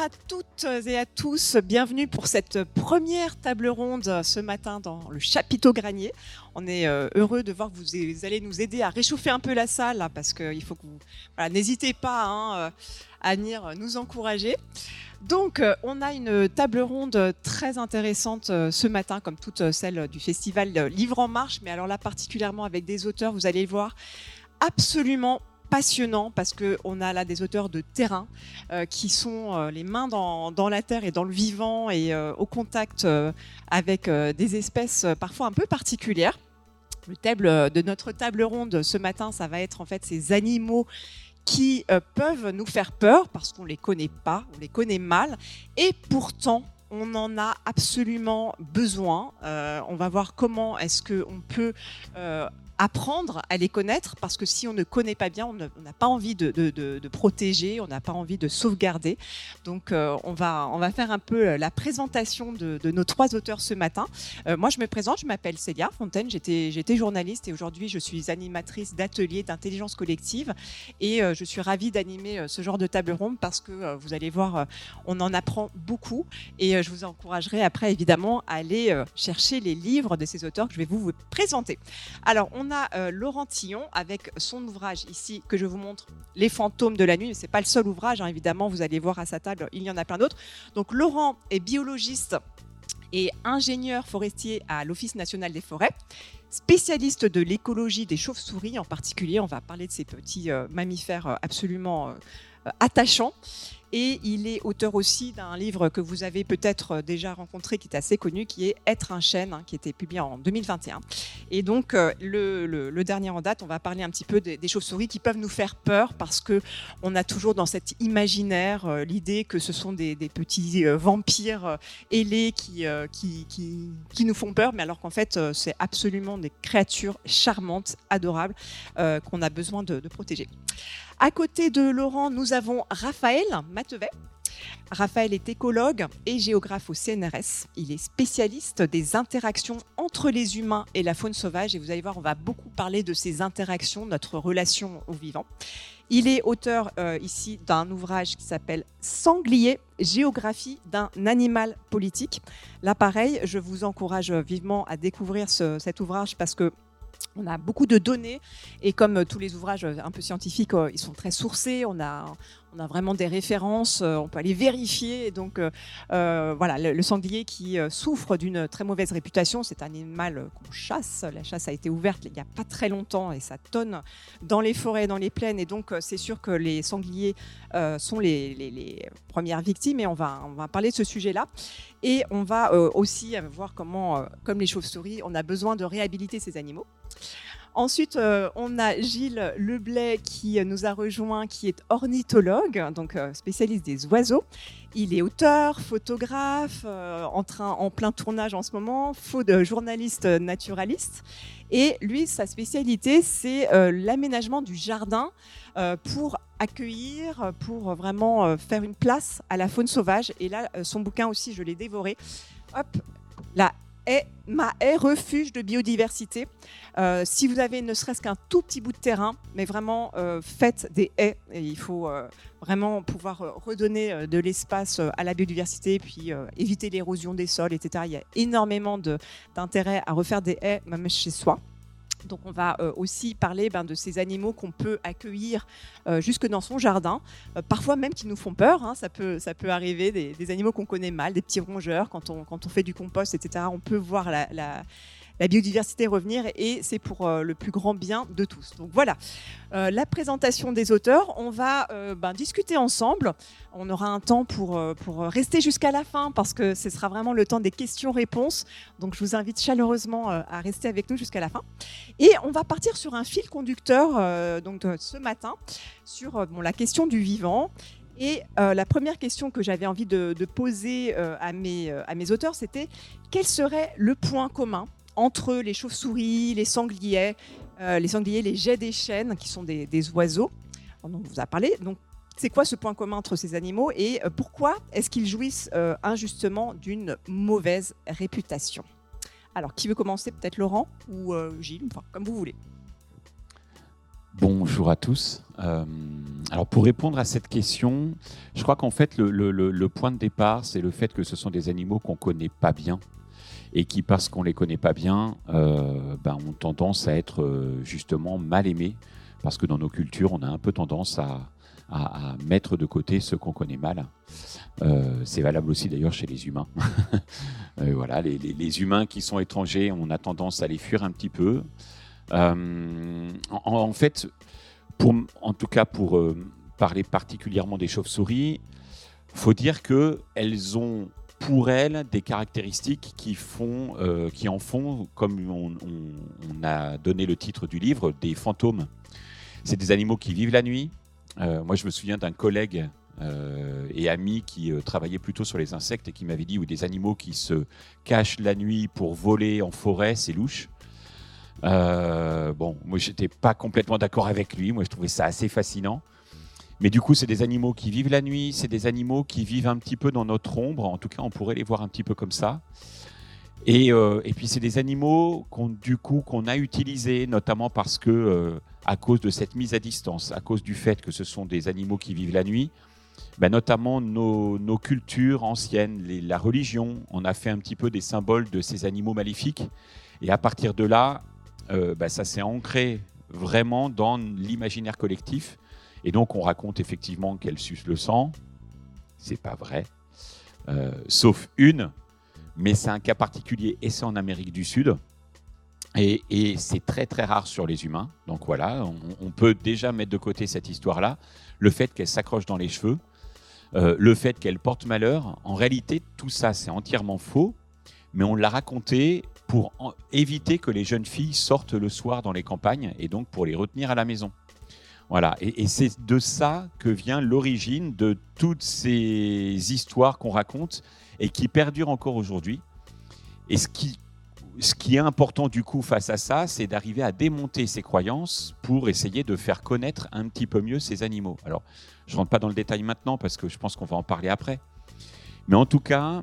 À toutes et à tous, bienvenue pour cette première table ronde ce matin dans le chapiteau Granier. On est euh, heureux de voir que vous allez nous aider à réchauffer un peu la salle hein, parce qu'il faut que vous... Voilà, n'hésitez pas hein, euh, à venir nous encourager. Donc, euh, on a une table ronde très intéressante ce matin, comme toutes celles du festival Livre en Marche, mais alors là particulièrement avec des auteurs, vous allez le voir, absolument passionnant parce qu'on a là des auteurs de terrain euh, qui sont euh, les mains dans, la terre et dans le vivant et euh, au contact avec des espèces parfois un peu particulières. Le thème de notre table ronde ce matin, ça va être en fait ces animaux qui peuvent nous faire peur parce qu'on les connaît pas, on les connaît mal et pourtant on en a absolument besoin. on va voir comment est-ce qu'on peut apprendre à les connaître parce que si on ne connaît pas bien, on n'a pas envie de, protéger, on n'a pas envie de sauvegarder. Donc euh, on, va, on va faire un peu euh, la présentation de, nos trois auteurs ce matin. Euh, moi je me présente, je m'appelle Célia Fontaine, j'étais journaliste et aujourd'hui je suis animatrice d'ateliers d'intelligence collective et je suis ravie d'animer ce genre de table ronde parce que vous allez voir, on en apprend beaucoup et je vous encouragerai après évidemment à aller chercher les livres de ces auteurs que je vais vous, vous présenter. Alors on on a euh, Laurent Tillon avec son ouvrage ici que je vous montre, Les fantômes de la nuit. Ce n'est pas le seul ouvrage, hein, évidemment, vous allez voir à sa table, il y en a plein d'autres. Donc Laurent est biologiste et ingénieur forestier à l'Office national des forêts, spécialiste de l'écologie des chauves-souris en particulier. On va parler de ces petits euh, mammifères euh, absolument attachants. Et il est auteur aussi d'un livre que vous avez peut-être déjà rencontré, qui est assez connu, qui est Être un chêne, hein, qui était publié en 2021. Et donc, euh, le, dernier en date, on va parler un petit peu des, chauves-souris qui peuvent nous faire peur parce que on a toujours dans cet imaginaire euh, l'idée que ce sont des, petits euh, vampires ailés qui, qui, qui, nous font peur, mais alors qu'en fait, c'est absolument des créatures charmantes, adorables, qu'on a besoin de protéger. À côté de Laurent, nous avons Raphaël Raphaël est écologue et géographe au CNRS. Il est spécialiste des interactions entre les humains et la faune sauvage. Et vous allez voir, on va beaucoup parler de ces interactions, notre relation au vivant. Il est auteur euh, ici d'un ouvrage qui s'appelle Sanglier, géographie d'un animal politique. Là, pareil, je vous encourage vivement à découvrir cet ouvrage parce que on a beaucoup de données et comme tous les ouvrages un peu scientifiques, euh, ils sont très sourcés. On a, on a vraiment des références, euh, on peut aller vérifier. donc, euh, euh, voilà, le, sanglier qui souffre d'une très mauvaise réputation, c'est un animal qu'on chasse. La chasse a été ouverte il n'y a pas très longtemps et ça tonne dans les forêts, dans les plaines. Et donc, c'est sûr que les sangliers sont les, premières victimes et on va, on va parler de ce sujet-là. Et on va aussi voir comment, comme les chauves-souris, on a besoin de réhabiliter ces animaux. Ensuite, euh, on a Gilles Leblay qui nous a rejoint, qui est ornithologue, donc euh, spécialiste des oiseaux. Il est auteur, photographe, euh, en, plein tournage en ce moment, journaliste naturaliste. Et lui, sa spécialité, c'est l'aménagement du jardin pour accueillir, pour vraiment faire une place à la faune sauvage. Et là, son bouquin aussi, je l'ai dévoré. Hop, la est ma haie refuge de biodiversité. Euh, si vous avez ne serait-ce qu'un tout petit bout de terrain, mais vraiment euh, faites des haies. Il faut euh, vraiment pouvoir redonner de l'espace à la biodiversité, puis éviter l'érosion des sols, etc. Il y a énormément d'intérêt à refaire des haies, même chez soi. Donc on va aussi parler ben, de ces animaux qu'on peut accueillir jusque dans son jardin, parfois même qui nous font peur, hein. ça, peut, ça peut arriver, des, animaux qu'on connaît mal, des petits rongeurs, quand on, quand on fait du compost, etc. On peut voir la biodiversité revenir et c'est pour euh, le plus grand bien de tous. Donc voilà, euh, la présentation des auteurs. On va euh, ben, discuter ensemble. On aura un temps pour, pour rester jusqu'à la fin parce que ce sera vraiment le temps des questions-réponses. Donc je vous invite chaleureusement à rester avec nous jusqu'à la fin. Et on va partir sur un fil conducteur donc, ce matin sur bon, la question du vivant. Et la première question que j'avais envie de, poser à, mes, à mes auteurs, c'était quel serait le point commun entre les chauves-souris, les sangliers, les sangliers, les jets des chênes, qui sont des, oiseaux. on vous a parlé. Donc, c'est quoi ce point commun entre ces animaux et pourquoi est-ce qu'ils jouissent injustement d'une mauvaise réputation? Alors, qui veut commencer? Peut-être Laurent ou Gilles, enfin, comme vous voulez. Bonjour à tous. Euh, alors pour répondre à cette question, je crois qu'en fait le, point de départ, c'est le fait que ce sont des animaux qu'on connaît pas bien et qui, parce qu'on les connaît pas bien, euh, ben, ont tendance à être euh, justement mal aimés, parce que dans nos cultures, on a un peu tendance à, mettre de côté ceux qu'on connaît mal. c'est valable aussi d'ailleurs chez les humains. voilà, les, humains qui sont étrangers, on a tendance à les fuir un petit peu. Euh, en, fait, pour, en tout cas pour euh, parler particulièrement des chauves-souris, faut dire qu'elles ont pour elles des caractéristiques qui, font, euh, qui en font, comme on, a donné le titre du livre, des fantômes. C'est des animaux qui vivent la nuit. moi, je me souviens d'un collègue et ami qui travaillait plutôt sur les insectes et qui m'avait dit ou des animaux qui se cachent la nuit pour voler en forêt, c'est louche. Euh, bon, moi, j'étais pas complètement d'accord avec lui. Moi, je trouvais ça assez fascinant. Mais du coup, c'est des animaux qui vivent la nuit, c'est des animaux qui vivent un petit peu dans notre ombre. En tout cas, on pourrait les voir un petit peu comme ça. Et, euh, puis, c'est des animaux qu'on, du coup, qu'on a utilisés, notamment parce que, euh, à cause de cette mise à distance, à cause du fait que ce sont des animaux qui vivent la nuit, ben, notamment nos, cultures anciennes, la religion, on a fait un petit peu des symboles de ces animaux maléfiques. Et à partir de là, euh, bah, ça s'est ancré vraiment dans l'imaginaire collectif. Et donc, on raconte effectivement qu'elle suce le sang. C'est pas vrai. Euh, sauf une, mais c'est un cas particulier et c'est en Amérique du Sud. Et, c'est très très rare sur les humains. Donc voilà, on, peut déjà mettre de côté cette histoire-là. Le fait qu'elle s'accroche dans les cheveux, euh, le fait qu'elle porte malheur, en réalité, tout ça c'est entièrement faux, mais on l'a raconté pour éviter que les jeunes filles sortent le soir dans les campagnes et donc pour les retenir à la maison. Voilà, et, c'est de ça que vient l'origine de toutes ces histoires qu'on raconte et qui perdurent encore aujourd'hui. Et ce qui, est important du coup face à ça, c'est d'arriver à démonter ces croyances pour essayer de faire connaître un petit peu mieux ces animaux. Alors, je ne rentre pas dans le détail maintenant parce que je pense qu'on va en parler après. Mais en tout cas,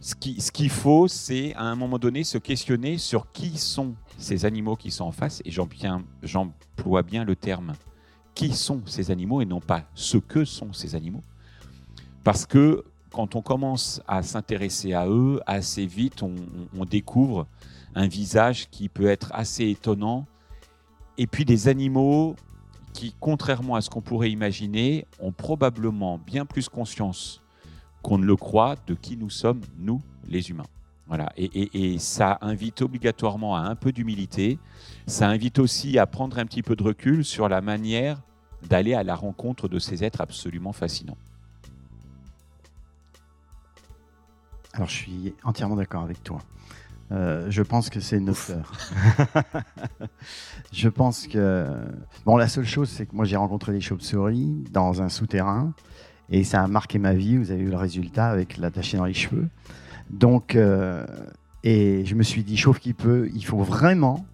ce qu'il faut, c'est à un moment donné se questionner sur qui sont ces animaux qui sont en face, et j'emploie bien le terme qui sont ces animaux et non pas ce que sont ces animaux. Parce que quand on commence à s'intéresser à eux, assez vite, on, découvre un visage qui peut être assez étonnant, et puis des animaux qui, contrairement à ce qu'on pourrait imaginer, ont probablement bien plus conscience qu'on ne le croit de qui nous sommes, nous, les humains. Voilà. Et, ça invite obligatoirement à un peu d'humilité. Ça invite aussi à prendre un petit peu de recul sur la manière d'aller à la rencontre de ces êtres absolument fascinants. Alors, je suis entièrement d'accord avec toi. Euh, je pense que c'est une peur. je pense que. Bon, la seule chose, c'est que moi, j'ai rencontré des chauves-souris dans un souterrain et ça a marqué ma vie. Vous avez eu le résultat avec l'attaché dans les cheveux. Donc, euh, et je me suis dit, chauffe qui peut, il faut vraiment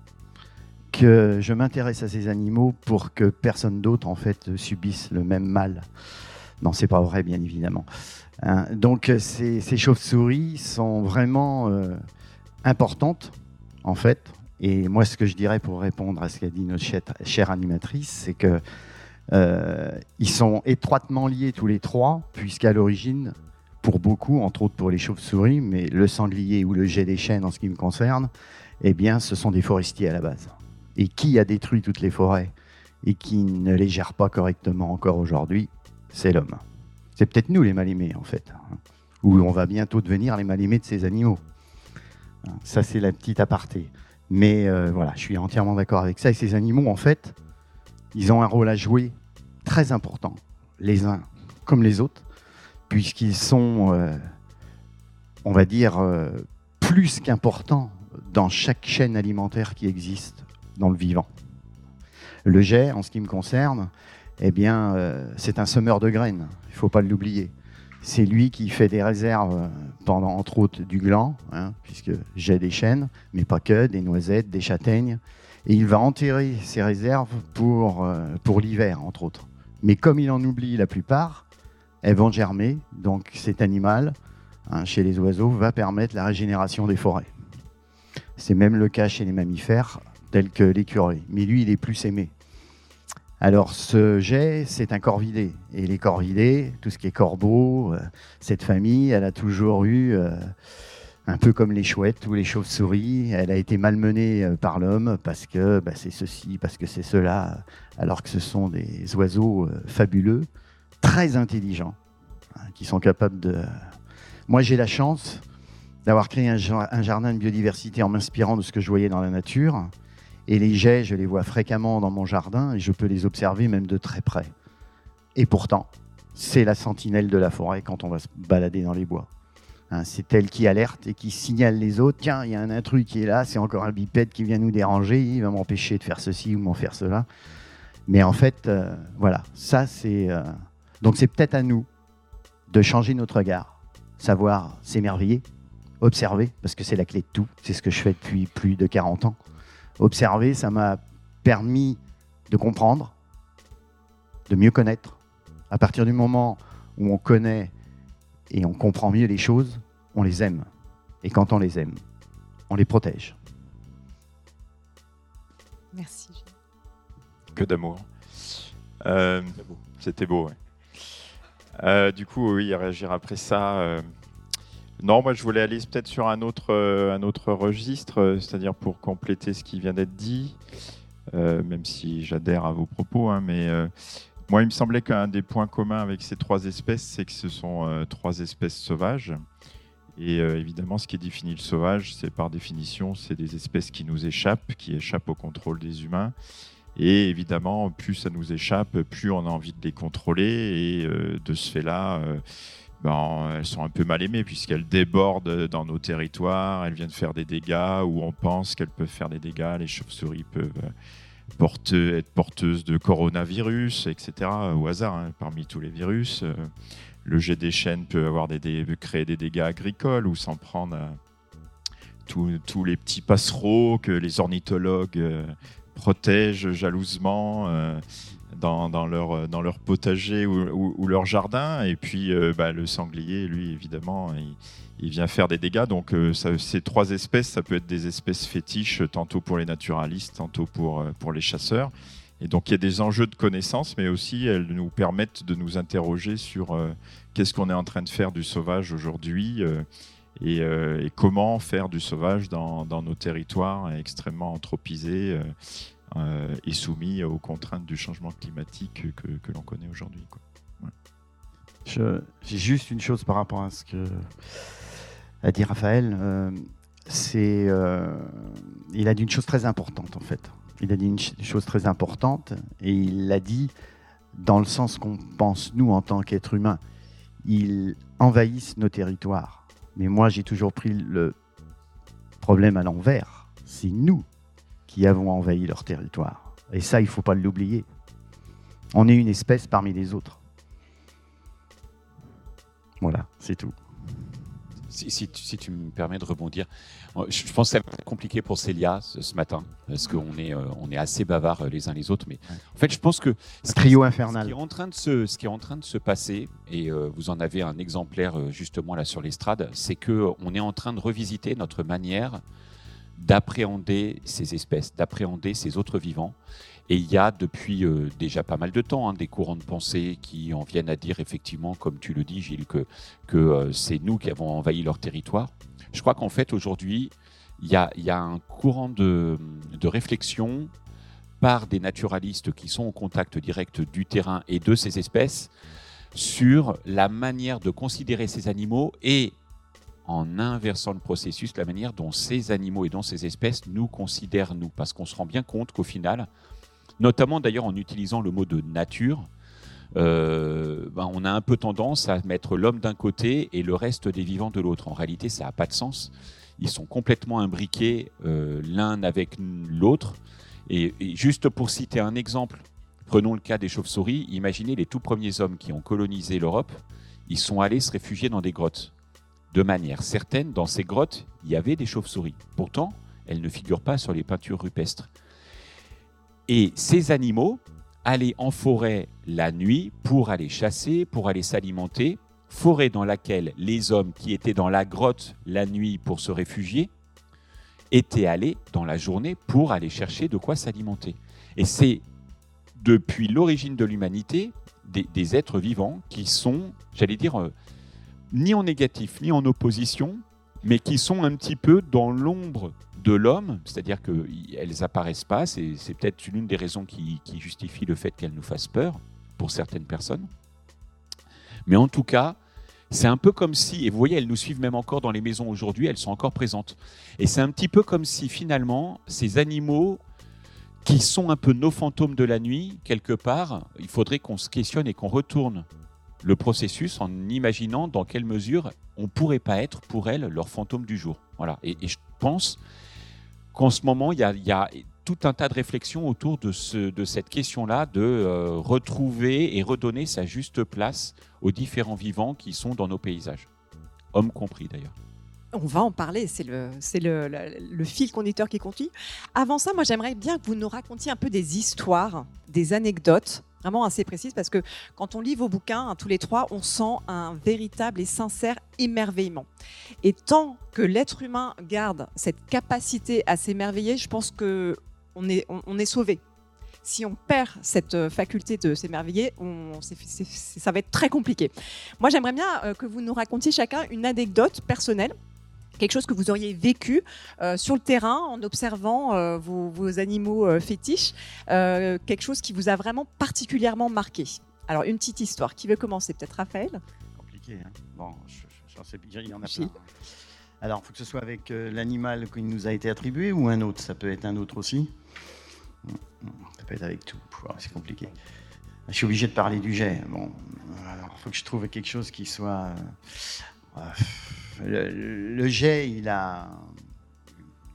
que je m'intéresse à ces animaux pour que personne d'autre en fait subisse le même mal. Non, c'est pas vrai, bien évidemment. Hein, donc, ces, chauves-souris sont vraiment euh, importantes, en fait. Et moi, ce que je dirais pour répondre à ce qu'a dit notre chère animatrice, c'est que euh, ils sont étroitement liés tous les trois, puisqu'à l'origine, pour beaucoup, entre autres pour les chauves-souris, mais le sanglier ou le jet des chênes en ce qui me concerne, eh bien, ce sont des forestiers à la base. Et qui a détruit toutes les forêts et qui ne les gère pas correctement encore aujourd'hui, c'est l'homme. C'est peut-être nous les mal-aimés, en fait, hein, ou on va bientôt devenir les mal-aimés de ces animaux. Ça, c'est la petite aparté. Mais euh, voilà, je suis entièrement d'accord avec ça. Et ces animaux, en fait, ils ont un rôle à jouer très important, les uns comme les autres, puisqu'ils sont, euh, on va dire, euh, plus qu'importants dans chaque chaîne alimentaire qui existe dans le vivant. Le jet, en ce qui me concerne, eh bien, euh, c'est un semeur de graines, il ne faut pas l'oublier. C'est lui qui fait des réserves pendant, entre autres, du gland, hein, puisque j'ai des chênes, mais pas que, des noisettes, des châtaignes. Et il va enterrer ses réserves pour, euh, pour l'hiver, entre autres. Mais comme il en oublie la plupart, elles vont germer. Donc cet animal, hein, chez les oiseaux, va permettre la régénération des forêts. C'est même le cas chez les mammifères, tels que l'écureuil. Mais lui, il est plus aimé. Alors ce jet, c'est un corvidé. Et les corvidés, tout ce qui est corbeau, euh, cette famille, elle a toujours eu, euh, un peu comme les chouettes ou les chauves-souris, elle a été malmenée euh, par l'homme parce que bah, c'est ceci, parce que c'est cela, alors que ce sont des oiseaux fabuleux, très intelligents, hein, qui sont capables de... Moi j'ai la chance d'avoir créé un jardin de biodiversité en m'inspirant de ce que je voyais dans la nature. Et les jets, je les vois fréquemment dans mon jardin et je peux les observer même de très près. Et pourtant, c'est la sentinelle de la forêt quand on va se balader dans les bois. Hein, c'est elle qui alerte et qui signale les autres. Tiens, il y a un intrus qui est là, c'est encore un bipède qui vient nous déranger, il va m'empêcher de faire ceci ou m'en faire cela. Mais en fait, euh, voilà, ça c'est. Euh, donc c'est peut-être à nous de changer notre regard, savoir s'émerveiller, observer, parce que c'est la clé de tout. C'est ce que je fais depuis plus de 40 ans observer, ça m'a permis de comprendre, de mieux connaître. À partir du moment où on connaît et on comprend mieux les choses, on les aime. Et quand on les aime, on les protège. Merci. Que d'amour. Euh, c'était beau. Euh, du coup, oui, réagir après ça. Euh, non, moi je voulais aller peut-être sur un autre, euh, un autre registre, euh, c'est-à-dire pour compléter ce qui vient d'être dit, euh, même si j'adhère à vos propos, hein, mais moi il me semblait qu'un des points communs avec ces trois espèces, c'est que ce sont trois espèces sauvages. Et évidemment, ce qui définit le sauvage, c'est par définition, c'est des espèces qui nous échappent, qui échappent au contrôle des humains. Et évidemment, plus ça nous échappe, plus on a envie de les contrôler. Et de ce fait-là, ben, elles sont un peu mal aimées puisqu'elles débordent dans nos territoires, elles viennent faire des dégâts où on pense qu'elles peuvent faire des dégâts. Les chauves-souris peuvent euh, être porteuses de coronavirus, etc. au hasard, hein, parmi tous les virus. Euh, le jet des chênes peut, avoir des, créer des dégâts agricoles ou s'en prendre à tous les petits passereaux que les ornithologues euh, protègent jalousement dans, leur, euh, dans leur potager ou, leur jardin. Et puis euh, bah, le sanglier, lui, évidemment, il, vient faire des dégâts. Donc euh, ces trois espèces, ça peut être des espèces fétiches, tantôt pour les naturalistes, tantôt pour, pour les chasseurs. Et donc il y a des enjeux de connaissance, mais aussi elles nous permettent de nous interroger sur qu'est-ce qu'on est en train de faire du sauvage aujourd'hui. Et, comment faire du sauvage dans, nos territoires extrêmement anthropisés est soumis aux contraintes du changement climatique que, l'on connaît aujourd'hui. J'ai juste une chose par rapport à ce que a dit Raphaël. Euh, c'est, euh, il a dit une chose très importante en fait. Il a dit une, chose très importante et il l'a dit dans le sens qu'on pense nous en tant qu'êtres humains. Ils envahissent nos territoires. Mais moi, j'ai toujours pris le problème à l'envers. C'est nous qui avons envahi leur territoire. Et ça, il ne faut pas l'oublier. On est une espèce parmi les autres. Voilà, c'est tout. Si, tu, me permets de rebondir, je pense que ça va être compliqué pour Célia ce, matin, parce qu'on est, euh, on est assez bavards euh, les uns les autres. Mais en fait, je pense que ce trio infernal. Ce qui est en train de se, ce qui est en train de se passer, et euh, vous en avez un exemplaire justement là sur l'estrade, c'est que on est en train de revisiter notre manière d'appréhender ces espèces, d'appréhender ces autres vivants. Et il y a depuis euh, déjà pas mal de temps hein, des courants de pensée qui en viennent à dire effectivement, comme tu le dis Gilles, que, que euh, c'est nous qui avons envahi leur territoire. Je crois qu'en fait aujourd'hui, il y a, y a, un courant de, de, réflexion par des naturalistes qui sont au contact direct du terrain et de ces espèces sur la manière de considérer ces animaux et en inversant le processus, la manière dont ces animaux et dont ces espèces nous considèrent nous. Parce qu'on se rend bien compte qu'au final, notamment d'ailleurs en utilisant le mot de nature, euh, ben on a un peu tendance à mettre l'homme d'un côté et le reste des vivants de l'autre. En réalité, ça n'a pas de sens. Ils sont complètement imbriqués euh, l'un avec l'autre. Et, et, juste pour citer un exemple, prenons le cas des chauves-souris. Imaginez les tout premiers hommes qui ont colonisé l'Europe ils sont allés se réfugier dans des grottes. De manière certaine, dans ces grottes, il y avait des chauves-souris. Pourtant, elles ne figurent pas sur les peintures rupestres. Et ces animaux allaient en forêt la nuit pour aller chasser, pour aller s'alimenter, forêt dans laquelle les hommes qui étaient dans la grotte la nuit pour se réfugier étaient allés dans la journée pour aller chercher de quoi s'alimenter. Et c'est depuis l'origine de l'humanité des, êtres vivants qui sont, j'allais dire, euh, ni en négatif ni en opposition, mais qui sont un petit peu dans l'ombre de l'homme, c'est-à-dire qu'elles apparaissent pas, c'est peut-être l'une des raisons qui, justifie le fait qu'elles nous fassent peur pour certaines personnes. Mais en tout cas, c'est un peu comme si, et vous voyez, elles nous suivent même encore dans les maisons aujourd'hui, elles sont encore présentes. Et c'est un petit peu comme si finalement, ces animaux qui sont un peu nos fantômes de la nuit, quelque part, il faudrait qu'on se questionne et qu'on retourne le processus en imaginant dans quelle mesure on pourrait pas être pour elles leur fantôme du jour. Voilà. Et, je pense qu'en ce moment, il y, a, tout un tas de réflexions autour de, ce, de cette question-là de euh, retrouver et redonner sa juste place aux différents vivants qui sont dans nos paysages, hommes compris d'ailleurs. On va en parler, c'est le, fil conducteur qui continue. Avant ça, moi j'aimerais bien que vous nous racontiez un peu des histoires, des anecdotes vraiment assez précises parce que quand on lit vos bouquins, hein, tous les trois, on sent un véritable et sincère émerveillement. Et tant que l'être humain garde cette capacité à s'émerveiller, je pense que on est, on, est sauvé. Si on perd cette euh, faculté de s'émerveiller, ça va être très compliqué. Moi, j'aimerais bien euh, que vous nous racontiez chacun une anecdote personnelle quelque chose que vous auriez vécu euh, sur le terrain en observant euh, vos, animaux euh, fétiches, quelque chose qui vous a vraiment particulièrement marqué? Alors, une petite histoire. Qui veut commencer? Peut-être Raphaël? Compliqué. Hein bon, j'en sais il y en a plein. Alors, il faut que ce soit avec l'animal qui nous a été attribué ou un autre? Ça peut être un autre aussi Ça peut être avec tout. C'est compliqué. Je suis obligé de parler du jet. Bon, alors, il faut que je trouve quelque chose qui soit le, jet, il a.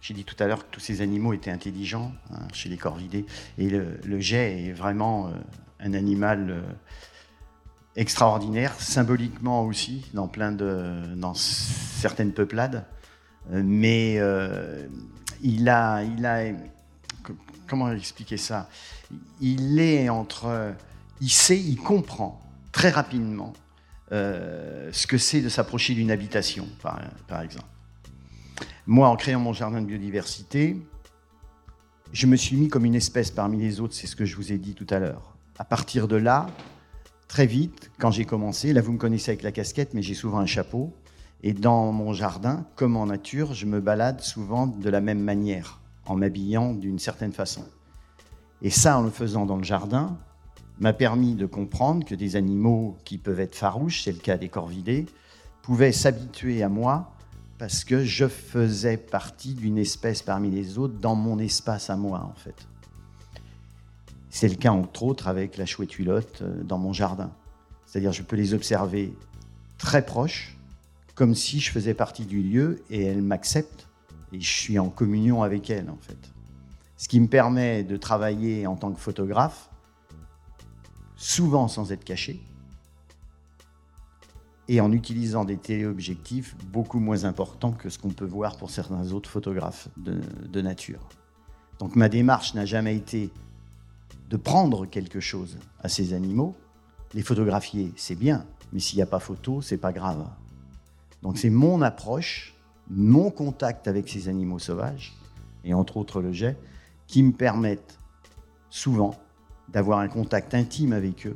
J'ai dit tout à l'heure que tous ces animaux étaient intelligents hein, chez les corvidés. Et le, jet est vraiment euh, un animal euh, extraordinaire, symboliquement aussi, dans, plein de, dans certaines peuplades. Euh, mais il, a, il a. Comment expliquer ça? Il est entre. Il sait, il comprend très rapidement euh, ce que c'est de s'approcher d'une habitation, par, exemple. Moi, en créant mon jardin de biodiversité, je me suis mis comme une espèce parmi les autres, c'est ce que je vous ai dit tout à l'heure. À partir de là, très vite, quand j'ai commencé, là vous me connaissez avec la casquette, mais j'ai souvent un chapeau, et dans mon jardin, comme en nature, je me balade souvent de la même manière, en m'habillant d'une certaine façon. Et ça, en le faisant dans le jardin, m'a permis de comprendre que des animaux qui peuvent être farouches, c'est le cas des corvidés, pouvaient s'habituer à moi parce que je faisais partie d'une espèce parmi les autres dans mon espace à moi, en fait. C'est le cas, entre autres, avec la chouette hulotte euh, dans mon jardin. C'est-à-dire, je peux les observer très proches, comme si je faisais partie du lieu et elles m'acceptent et je suis en communion avec elles, en fait. Ce qui me permet de travailler en tant que photographe souvent sans être caché, et en utilisant des téléobjectifs beaucoup moins importants que ce qu'on peut voir pour certains autres photographes de, nature. Donc ma démarche n'a jamais été de prendre quelque chose à ces animaux. Les photographier, c'est bien, mais s'il n'y a pas photo, c'est pas grave. Donc c'est mon approche, mon contact avec ces animaux sauvages, et entre autres le jet, qui me permettent souvent d'avoir un contact intime avec eux.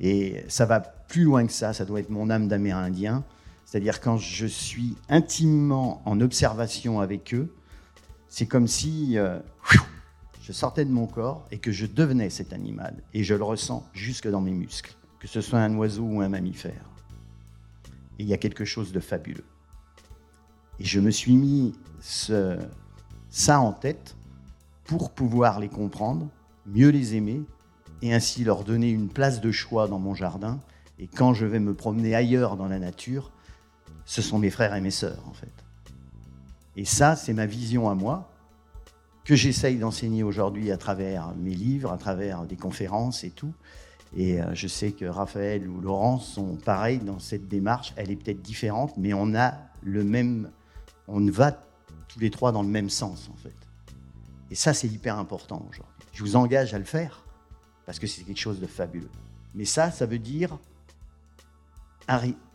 Et ça va plus loin que ça, ça doit être mon âme d'Amérindien. C'est-à-dire quand je suis intimement en observation avec eux, c'est comme si euh, je sortais de mon corps et que je devenais cet animal. Et je le ressens jusque dans mes muscles, que ce soit un oiseau ou un mammifère. Et il y a quelque chose de fabuleux. Et je me suis mis ça en tête pour pouvoir les comprendre, mieux les aimer et ainsi leur donner une place de choix dans mon jardin. Et quand je vais me promener ailleurs dans la nature, ce sont mes frères et mes sœurs en fait. Et ça, c'est ma vision à moi, que j'essaye d'enseigner aujourd'hui à travers mes livres, à travers des conférences et tout. Et euh, je sais que Raphaël ou Laurence sont pareils dans cette démarche. Elle est peut-être différente, mais on a le même. On va tous les trois dans le même sens, en fait. Et ça, c'est hyper important aujourd'hui. Je vous engage à le faire, parce que c'est quelque chose de fabuleux. Mais ça, ça veut dire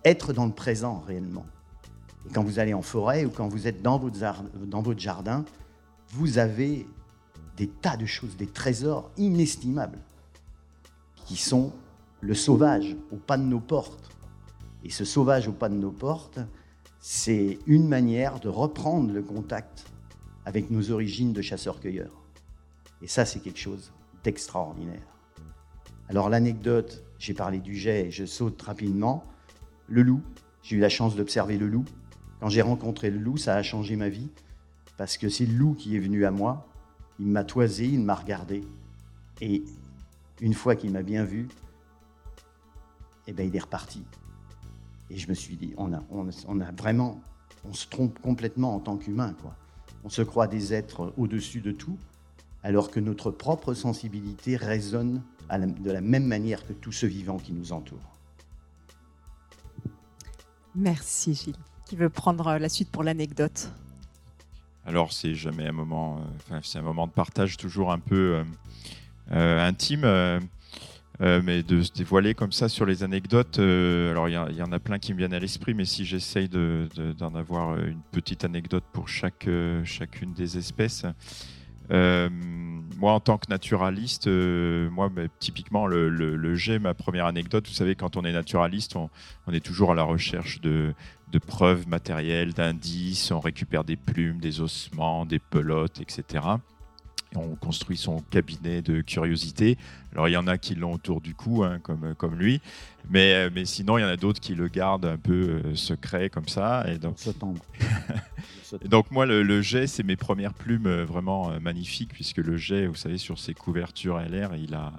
être dans le présent réellement. Et quand vous allez en forêt ou quand vous êtes dans votre, jardin, vous avez des tas de choses, des trésors inestimables qui sont le sauvage au pas de nos portes. Et ce sauvage au pas de nos portes, c'est une manière de reprendre le contact avec nos origines de chasseurs-cueilleurs. Et ça, c'est quelque chose d'extraordinaire. Alors l'anecdote, j'ai parlé du jet, je saute rapidement. Le loup, j'ai eu la chance d'observer le loup. Quand j'ai rencontré le loup, ça a changé ma vie, parce que c'est le loup qui est venu à moi. Il m'a toisé, il m'a regardé. Et une fois qu'il m'a bien vu, eh ben, il est reparti. Et je me suis dit, on a, on, a vraiment, on se trompe complètement en tant qu'humain. Quoi. On se croit des êtres au-dessus de tout, alors que notre propre sensibilité résonne de la même manière que tout ce vivant qui nous entoure. Merci Gilles. Qui veut prendre la suite pour l'anecdote? Alors c'est jamais un moment, euh, c'est un moment de partage toujours un peu euh, euh, intime. Euh, euh, mais de se dévoiler comme ça sur les anecdotes, alors il y, en a plein qui me viennent à l'esprit, mais si j'essaye d'en avoir une petite anecdote pour chaque, chacune des espèces, moi, en tant que naturaliste, moi, typiquement, le, le, ma première anecdote, vous savez, quand on est naturaliste, on, est toujours à la recherche de, preuves matérielles, d'indices, on récupère des plumes, des ossements, des pelotes, etc on construit son cabinet de curiosité. Alors il y en a qui l'ont autour du cou, hein, comme, comme lui, mais, euh, mais sinon il y en a d'autres qui le gardent un peu euh, secret comme ça. Et donc, donc moi le, jet, c'est mes premières plumes euh, vraiment magnifiques, puisque le jet, vous savez, sur ses couvertures LR, il a,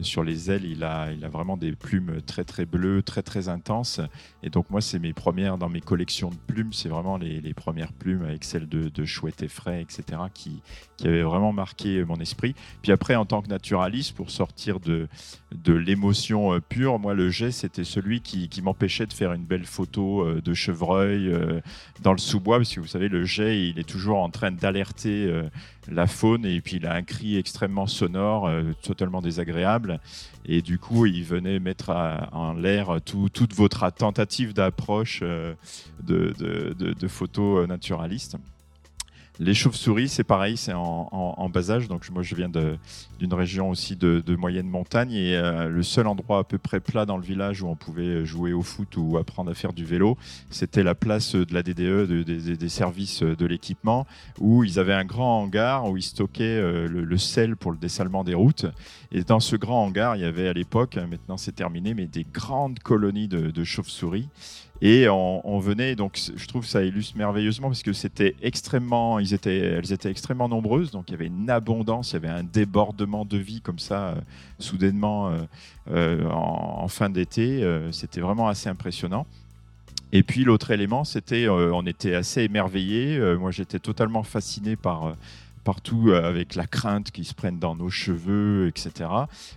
sur les ailes, il a, il a vraiment des plumes très très bleues, très très intenses. Et donc moi, c'est mes premières dans mes collections de plumes, c'est vraiment les, les, premières plumes avec celles de, Chouette et Frais, etc., qui, qui avaient vraiment marqué mon esprit. Puis après, en tant que naturaliste, pour sortir de, de l'émotion euh, pure, moi, le jet, c'était celui qui, qui m'empêchait de faire une belle photo euh, de chevreuil euh, dans le sous-bois, parce que vous savez, le jet, il est toujours en train d'alerter la faune et puis il a un cri extrêmement sonore, totalement désagréable. Et du coup, il venait mettre en l'air toute votre tentative d'approche de, de, de, photos naturalistes. Les chauves-souris, c'est pareil, c'est en, bas âge. Donc moi, je viens d'une région aussi de, moyenne montagne et euh, le seul endroit à peu près plat dans le village où on pouvait jouer au foot ou apprendre à faire du vélo, c'était la place de la DDE, des services de l'équipement, où ils avaient un grand hangar où ils stockaient euh, le, sel pour le dessalement des routes. Et dans ce grand hangar, il y avait à l'époque, maintenant c'est terminé, mais des grandes colonies de chauves-souris. Et on, venait, donc je trouve ça illustre merveilleusement parce que c'était extrêmement, ils étaient, elles étaient extrêmement nombreuses, donc il y avait une abondance, il y avait un débordement de vie comme ça, euh, soudainement euh, euh, en, fin d'été. c'était vraiment assez impressionnant. Et puis l'autre élément, c'était, on était assez émerveillés. moi, j'étais totalement fasciné par partout euh, avec la crainte qu'ils se prennent dans nos cheveux, etc.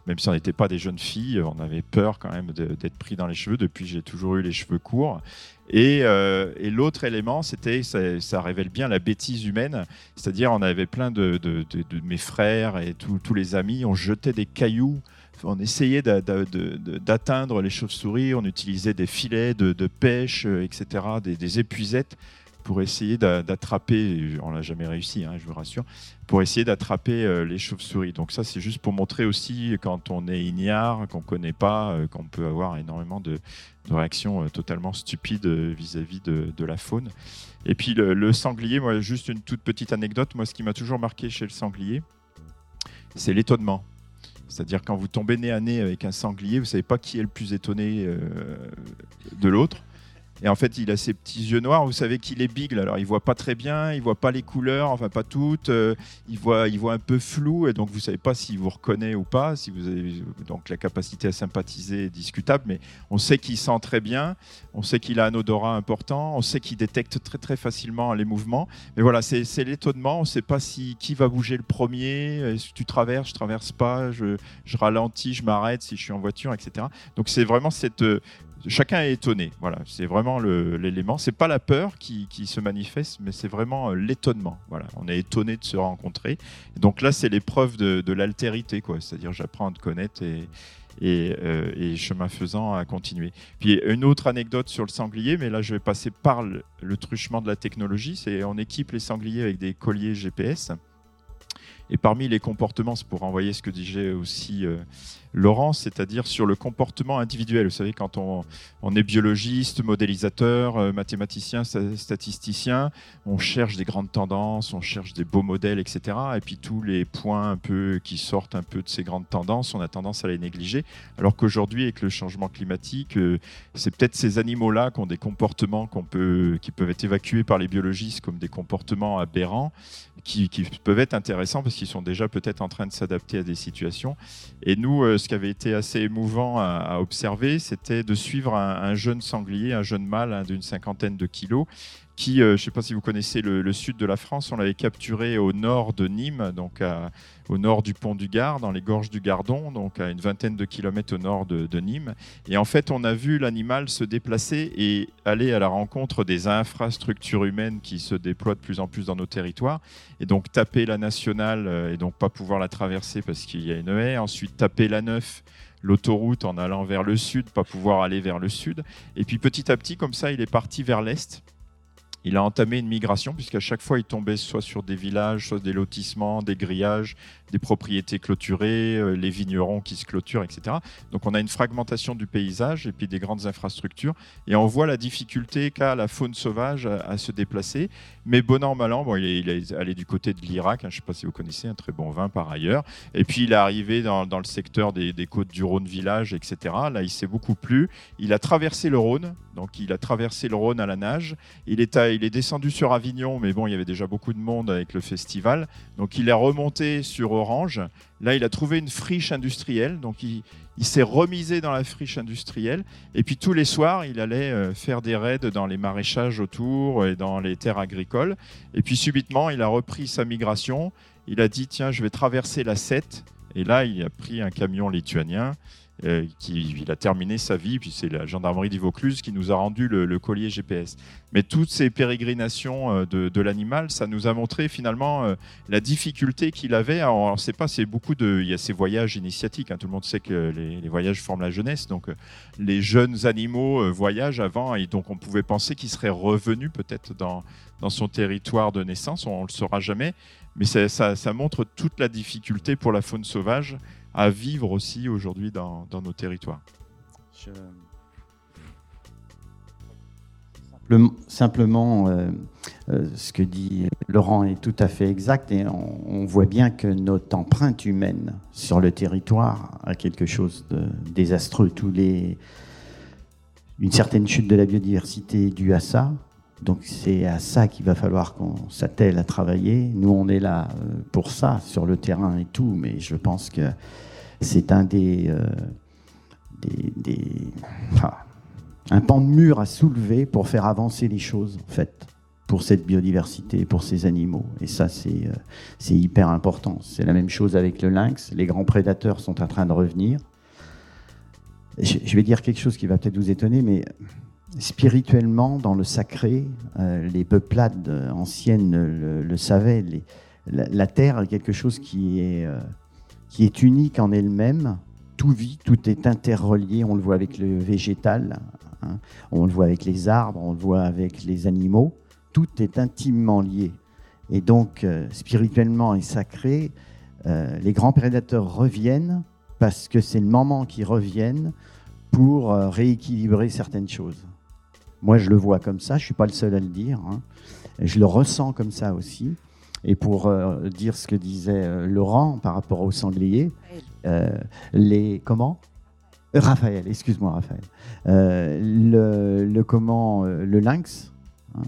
Même si on n'était pas des jeunes filles, on avait peur quand même d'être pris dans les cheveux. Depuis, j'ai toujours eu les cheveux courts. Et, euh, l'autre élément, c'était, ça, révèle bien la bêtise humaine, c'est-à-dire on avait plein de, mes frères et tous les amis, on jetait des cailloux on essayait d'atteindre les chauves-souris, on utilisait des filets de, pêche, euh, etc., des, des, épuisettes pour essayer d'attraper, on l'a jamais réussi, hein, je vous rassure, pour essayer d'attraper euh, les chauves-souris. Donc ça, c'est juste pour montrer aussi quand on est ignare, qu'on ne connaît pas, euh, qu'on peut avoir énormément de, réactions euh, totalement stupides vis-à-vis de, la faune. Et puis le, sanglier, moi, juste une toute petite anecdote, moi, ce qui m'a toujours marqué chez le sanglier, c'est l'étonnement. C'est-à-dire quand vous tombez nez à nez avec un sanglier, vous savez pas qui est le plus étonné de l'autre. Et en fait, il a ses petits yeux noirs. Vous savez qu'il est bigle. Alors, il voit pas très bien, il voit pas les couleurs, enfin pas toutes. Euh, il voit, il voit un peu flou, et donc vous savez pas s'il vous reconnaît ou pas. Si vous avez donc la capacité à sympathiser est discutable, mais on sait qu'il sent très bien. On sait qu'il a un odorat important. On sait qu'il détecte très très facilement les mouvements. Mais voilà, c'est l'étonnement. On sait pas si qui va bouger le premier. Est-ce que tu traverses, je traverse pas, je, je ralentis, je m'arrête si je suis en voiture, etc. Donc c'est vraiment cette chacun est étonné. Voilà, c'est vraiment l'élément. C'est pas la peur qui, se manifeste, mais c'est vraiment euh, l'étonnement. Voilà, on est étonné de se rencontrer. donc là, c'est l'épreuve de, l'altérité, quoi. C'est-à-dire, j'apprends à te connaître et, euh, et, chemin faisant à continuer. Puis une autre anecdote sur le sanglier, mais là je vais passer par le, le truchement de la technologie, c'est on équipe les sangliers avec des colliers GPS. Et parmi les comportements, c'est pour envoyer ce que disait aussi euh, Laurent, c'est-à-dire sur le comportement individuel. Vous savez, quand on, est biologiste, modélisateur, euh, mathématicien, statisticien, on cherche des grandes tendances, on cherche des beaux modèles, etc. Et puis tous les points un peu qui sortent un peu de ces grandes tendances, on a tendance à les négliger. Alors qu'aujourd'hui, avec le changement climatique, euh, c'est peut-être ces animaux-là qui ont des comportements qui peuvent être évacués par les biologistes comme des comportements aberrants, qui, peuvent être intéressants parce qu'ils sont déjà peut-être en train de s'adapter à des situations. Et nous, euh, ce qui avait été assez émouvant à, observer, c'était de suivre un, jeune sanglier, un jeune mâle hein, d'une cinquantaine de kilos, qui, euh, je ne sais pas si vous connaissez le, sud de la France, on l'avait capturé au nord de Nîmes, donc au nord du pont du Gard, dans les gorges du Gardon, donc à une vingtaine de kilomètres au nord de, Nîmes. Et en fait, on a vu l'animal se déplacer et aller à la rencontre des infrastructures humaines qui se déploient de plus en plus dans nos territoires. Et donc taper la nationale euh, et donc pas pouvoir la traverser parce qu'il y a une haie. Ensuite taper la neuf l'autoroute en allant vers le sud, pas pouvoir aller vers le sud. Et puis petit à petit, comme ça, il est parti vers l'est il a entamé une migration puisqu'à chaque fois il tombait soit sur des villages, soit des lotissements, des grillages, des propriétés clôturées, euh, les vignerons qui se clôturent, etc. Donc on a une fragmentation du paysage et puis des grandes infrastructures et on voit la difficulté qu'a la faune sauvage à, se déplacer. Mais bon an, mal an, bon, il, est, allé du côté de l'Irak, hein, je ne sais pas si vous connaissez, un très bon vin par ailleurs. Et puis il est arrivé dans, le secteur des, côtes du Rhône village, etc. Là il s'est beaucoup plu. Il a traversé le Rhône, donc il a traversé le Rhône à la nage. Il est, il est descendu sur Avignon, mais bon, il y avait déjà beaucoup de monde avec le festival. Donc il est remonté sur Orange. Là, il a trouvé une friche industrielle, donc il, s'est remisé dans la friche industrielle. Et puis tous les soirs, il allait euh, faire des raids dans les maraîchages autour et dans les terres agricoles. Et puis subitement, il a repris sa migration. Il a dit tiens, je vais traverser la Sète. Et là, il a pris un camion lituanien euh, qui, il a terminé sa vie, puis c'est la gendarmerie du Vaucluse qui nous a rendu le, collier GPS. Mais toutes ces pérégrinations euh, de, l'animal, ça nous a montré finalement euh, la difficulté qu'il avait. Alors, ne sait pas, c'est beaucoup de, il y a ces voyages initiatiques. Hein. tout le monde sait que les, voyages forment la jeunesse, donc les jeunes animaux voyagent avant, et donc on pouvait penser qu'il serait revenu peut-être dans, son territoire de naissance. On ne le saura jamais, mais ça montre toute la difficulté pour la faune sauvage à vivre aussi aujourd'hui dans, nos territoires. simplement, euh, euh, ce que dit Laurent est tout à fait exact et on, voit bien que notre empreinte humaine sur le territoire a quelque chose de désastreux. Tous les, une certaine chute de la biodiversité due à ça. Donc c'est à ça qu'il va falloir qu'on s'attelle à travailler. Nous, on est là euh, pour ça, sur le terrain et tout, mais je pense que c'est un des, euh, un pan de mur à soulever pour faire avancer les choses, en fait, pour cette biodiversité, pour ces animaux. Et ça, c'est euh, hyper important. C'est la même chose avec le lynx. Les grands prédateurs sont en train de revenir. Je, vais dire quelque chose qui va peut-être vous étonner, mais spirituellement, dans le sacré, euh, les peuplades anciennes le, savaient. la, terre est quelque chose qui est qui est unique en elle-même. Tout vit, tout est interrelié. On le voit avec le végétal, hein. on le voit avec les arbres, on le voit avec les animaux. Tout est intimement lié. Et donc, euh, spirituellement et sacré, euh, les grands prédateurs reviennent parce que c'est le moment qu'ils reviennent pour euh, rééquilibrer certaines choses. Moi, je le vois comme ça, je ne suis pas le seul à le dire. Hein. Je le ressens comme ça aussi. Et pour euh, dire ce que disait euh, Laurent par rapport au sanglier, euh, les comment? Raphaël, excuse-moi Raphaël. Euh, le, le comment, le lynx, hein,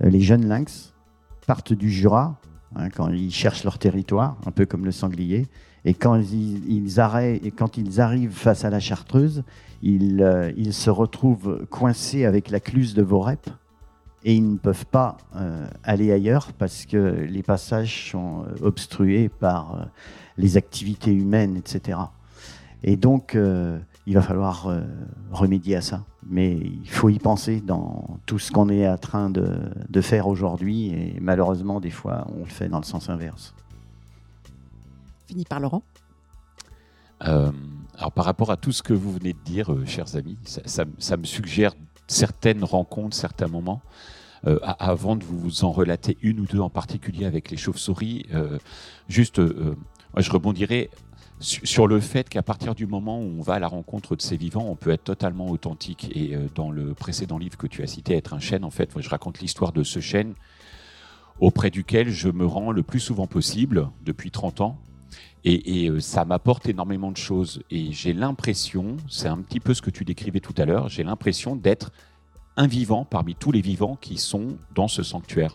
les jeunes lynx partent du Jura hein, quand ils cherchent leur territoire, un peu comme le sanglier, et quand ils, arrivent face à la chartreuse, ils, euh, ils se retrouvent coincés avec la cluse de Vorep et ils ne peuvent pas euh, aller ailleurs parce que les passages sont euh, obstrués par les activités humaines, etc. Et donc, il va falloir remédier à ça. Mais il faut y penser dans tout ce qu'on est en train de faire aujourd'hui. Et malheureusement, des fois, on le fait dans le sens inverse. Fini par Laurent. Euh, alors par rapport à tout ce que vous venez de dire, euh, chers amis, ça, me suggère certaines rencontres, certains moments. Euh, avant de vous en relater une ou deux en particulier avec les chauves-souris, juste, moi, je rebondirai su- sur le fait qu'à partir du moment où on va à la rencontre de ces vivants, on peut être totalement authentique. Et dans le précédent livre que tu as cité, Être un chêne, en fait, je raconte l'histoire de ce chêne auprès duquel je me rends le plus souvent possible depuis 30 ans. Et, euh, ça m'apporte énormément de choses. Et j'ai l'impression, c'est un petit peu ce que tu décrivais tout à l'heure, j'ai l'impression d'être un vivant parmi tous les vivants qui sont dans ce sanctuaire.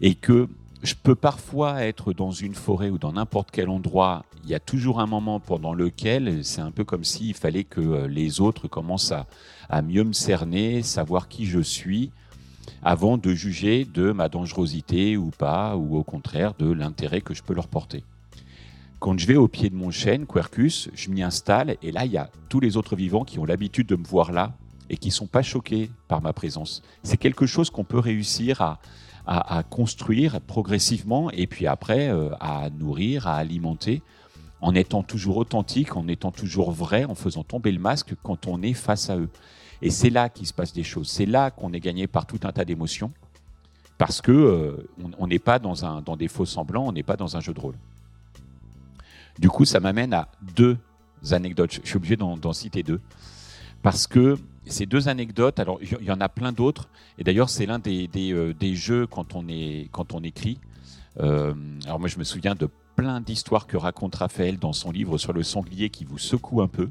Et que je peux parfois être dans une forêt ou dans n'importe quel endroit, il y a toujours un moment pendant lequel c'est un peu comme s'il fallait que euh, les autres commencent à mieux me cerner, savoir qui je suis, avant de juger de ma dangerosité ou pas, ou au contraire de l'intérêt que je peux leur porter. Quand je vais au pied de mon chêne, Quercus, je m'y installe et là, il y a tous les autres vivants qui ont l'habitude de me voir là et qui ne sont pas choqués par ma présence. C'est quelque chose qu'on peut réussir à, construire progressivement et puis après euh, à nourrir, à alimenter en étant toujours authentique, en étant toujours vrai, en faisant tomber le masque quand on est face à eux. Et c'est là qu'il se passe des choses. C'est là qu'on est gagné par tout un tas d'émotions parce que euh, on- n'est pas dans des faux semblants, on n'est pas dans un jeu de rôle. Du coup, ça m'amène à deux anecdotes. Je suis obligé d'en citer deux. Parce que ces deux anecdotes, alors il y- en a plein d'autres, et d'ailleurs c'est l'un des, euh, jeux quand on, écrit. Euh, alors moi je me souviens de plein d'histoires que raconte Raphaël dans son livre sur le sanglier qui vous secoue un peu.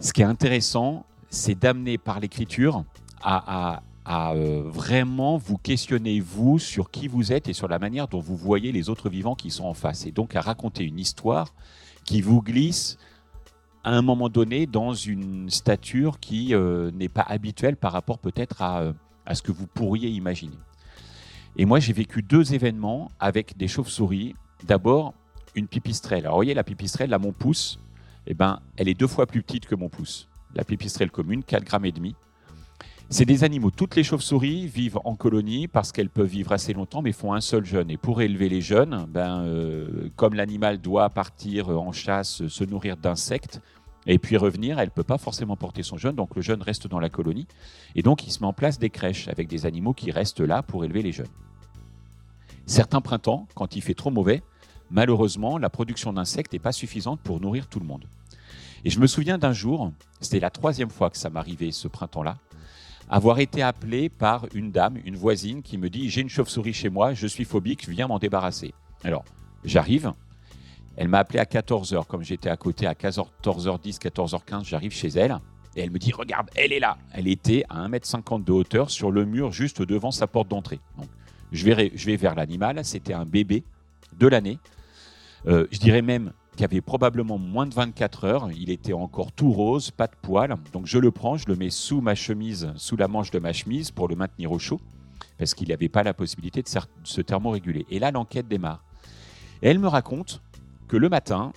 Ce qui est intéressant, c'est d'amener par l'écriture à- à, euh, vraiment vous questionner, vous, sur qui vous êtes et sur la manière dont vous voyez les autres vivants qui sont en face. Et donc à raconter une histoire qui vous glisse à un moment donné dans une stature qui euh, n'est pas habituelle par rapport peut-être à, euh, à ce que vous pourriez imaginer. Et moi, j'ai vécu deux événements avec des chauves-souris. D'abord, une pipistrelle. Alors, vous voyez, la pipistrelle, là, mon pouce, eh ben, elle est deux fois plus petite que mon pouce. La pipistrelle commune, 4 grammes et demi. C'est des animaux. Toutes les chauves-souris vivent en colonie parce qu'elles peuvent vivre assez longtemps, mais font un seul jeune. Et pour élever les jeunes, ben, euh, comme l'animal doit partir en chasse, se nourrir d'insectes, et puis revenir, elle ne peut pas forcément porter son jeune, donc le jeune reste dans la colonie. Et donc, il se met en place des crèches avec des animaux qui restent là pour élever les jeunes. Certains printemps, quand il fait trop mauvais, malheureusement, la production d'insectes n'est pas suffisante pour nourrir tout le monde. Et je me souviens d'un jour, c'était la troisième fois que ça m'arrivait ce printemps-là, avoir été appelé par une dame, une voisine, qui me dit J'ai une chauve-souris chez moi, je suis phobique, je viens m'en débarrasser. Alors, j'arrive. Elle m'a appelé à 14h, comme j'étais à côté à 14h10, 14h15, j'arrive chez elle. Et elle me dit Regarde, elle est là. Elle était à 1m50 de hauteur sur le mur juste devant sa porte d'entrée. Je vais vers l'animal. C'était un bébé de l'année. Euh, je dirais même qu'il avait probablement moins de 24 heures. Il était encore tout rose, pas de poils. Donc je le prends, je le mets sous ma chemise, sous la manche de ma chemise pour le maintenir au chaud, parce qu'il n'avait pas la possibilité de se thermoréguler. Et là, l'enquête démarre. Elle me raconte que le matin,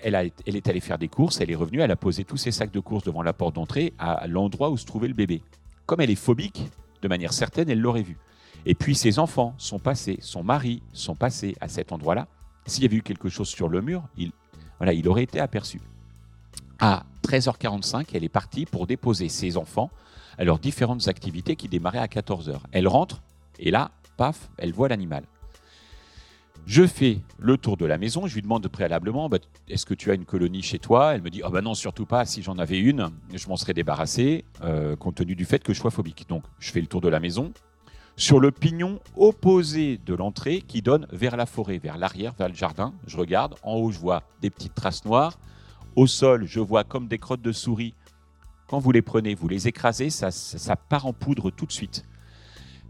elle est allée faire des courses, elle est revenue, elle a posé tous ses sacs de courses devant la porte d'entrée à l'endroit où se trouvait le bébé. Comme elle est phobique, de manière certaine, elle l'aurait vu. Et puis ses enfants sont passés, son mari sont passés à cet endroit-là. S'il y avait eu quelque chose sur le mur, il, voilà, il aurait été aperçu. À 13h45, elle est partie pour déposer ses enfants à leurs différentes activités qui démarraient à 14h. Elle rentre et là, paf, elle voit l'animal. Je fais le tour de la maison, je lui demande préalablement bah, est-ce que tu as une colonie chez toi? Elle me dit ah bah non, surtout pas, si j'en avais une, je m'en serais débarrassé, euh, compte tenu du fait que je sois phobique. Donc je fais le tour de la maison, sur le pignon opposé de l'entrée qui donne vers la forêt, vers l'arrière, vers le jardin. Je regarde, en haut je vois des petites traces noires, au sol, je vois comme des crottes de souris. Quand vous les prenez, vous les écrasez, ça, part en poudre tout de suite.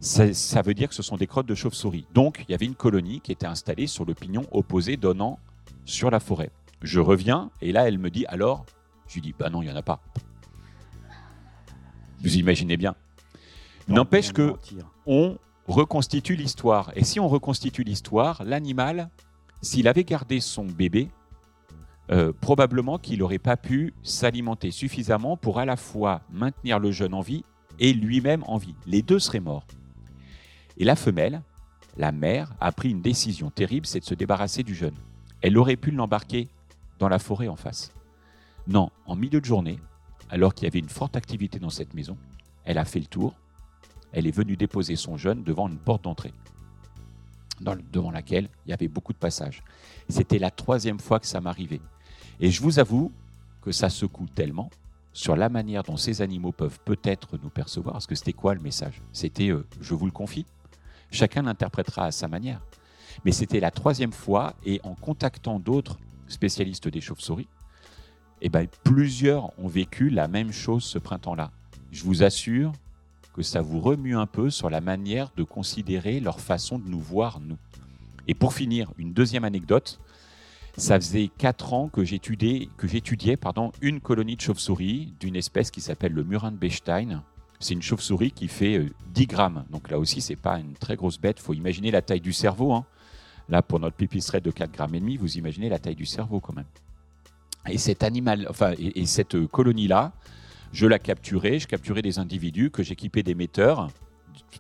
Ça, veut dire que ce sont des crottes de chauve-souris. Donc, il y avait une colonie qui était installée sur le pignon opposé donnant sur la forêt. Je reviens et là, elle me dit alors, je lui dis, bah non, il n'y en a pas. Vous imaginez bien. N'empêche que on reconstitue l'histoire. Et si on reconstitue l'histoire, l'animal, s'il avait gardé son bébé, euh, probablement qu'il n'aurait pas pu s'alimenter suffisamment pour à la fois maintenir le jeune en vie et lui-même en vie. Les deux seraient morts. Et la femelle, la mère, a pris une décision terrible, c'est de se débarrasser du jeune. Elle aurait pu l'embarquer dans la forêt en face. Non, en milieu de journée, alors qu'il y avait une forte activité dans cette maison, elle a fait le tour, elle est venue déposer son jeune devant une porte d'entrée, devant laquelle il y avait beaucoup de passages. C'était la troisième fois que ça m'arrivait. Et je vous avoue que ça secoue tellement sur la manière dont ces animaux peuvent peut-être nous percevoir. Parce que c'était quoi le message? C'était euh, je vous le confie. Chacun l'interprétera à sa manière. Mais c'était la troisième fois et en contactant d'autres spécialistes des chauves-souris, eh ben, plusieurs ont vécu la même chose ce printemps-là. Je vous assure que ça vous remue un peu sur la manière de considérer leur façon de nous voir, nous. Et pour finir, une deuxième anecdote. Ça faisait quatre ans que j'étudiais, une colonie de chauves-souris d'une espèce qui s'appelle le murin de Bechstein. C'est une chauve-souris qui fait 10 euh, grammes. Donc là aussi, c'est pas une très grosse bête. Faut imaginer la taille du cerveau. Hein. Là, pour notre pipistrelle de 4 grammes et demi, vous imaginez la taille du cerveau quand même. Et cette colonie-là, je la capturais, je capturais des individus que j'équipais d'émetteurs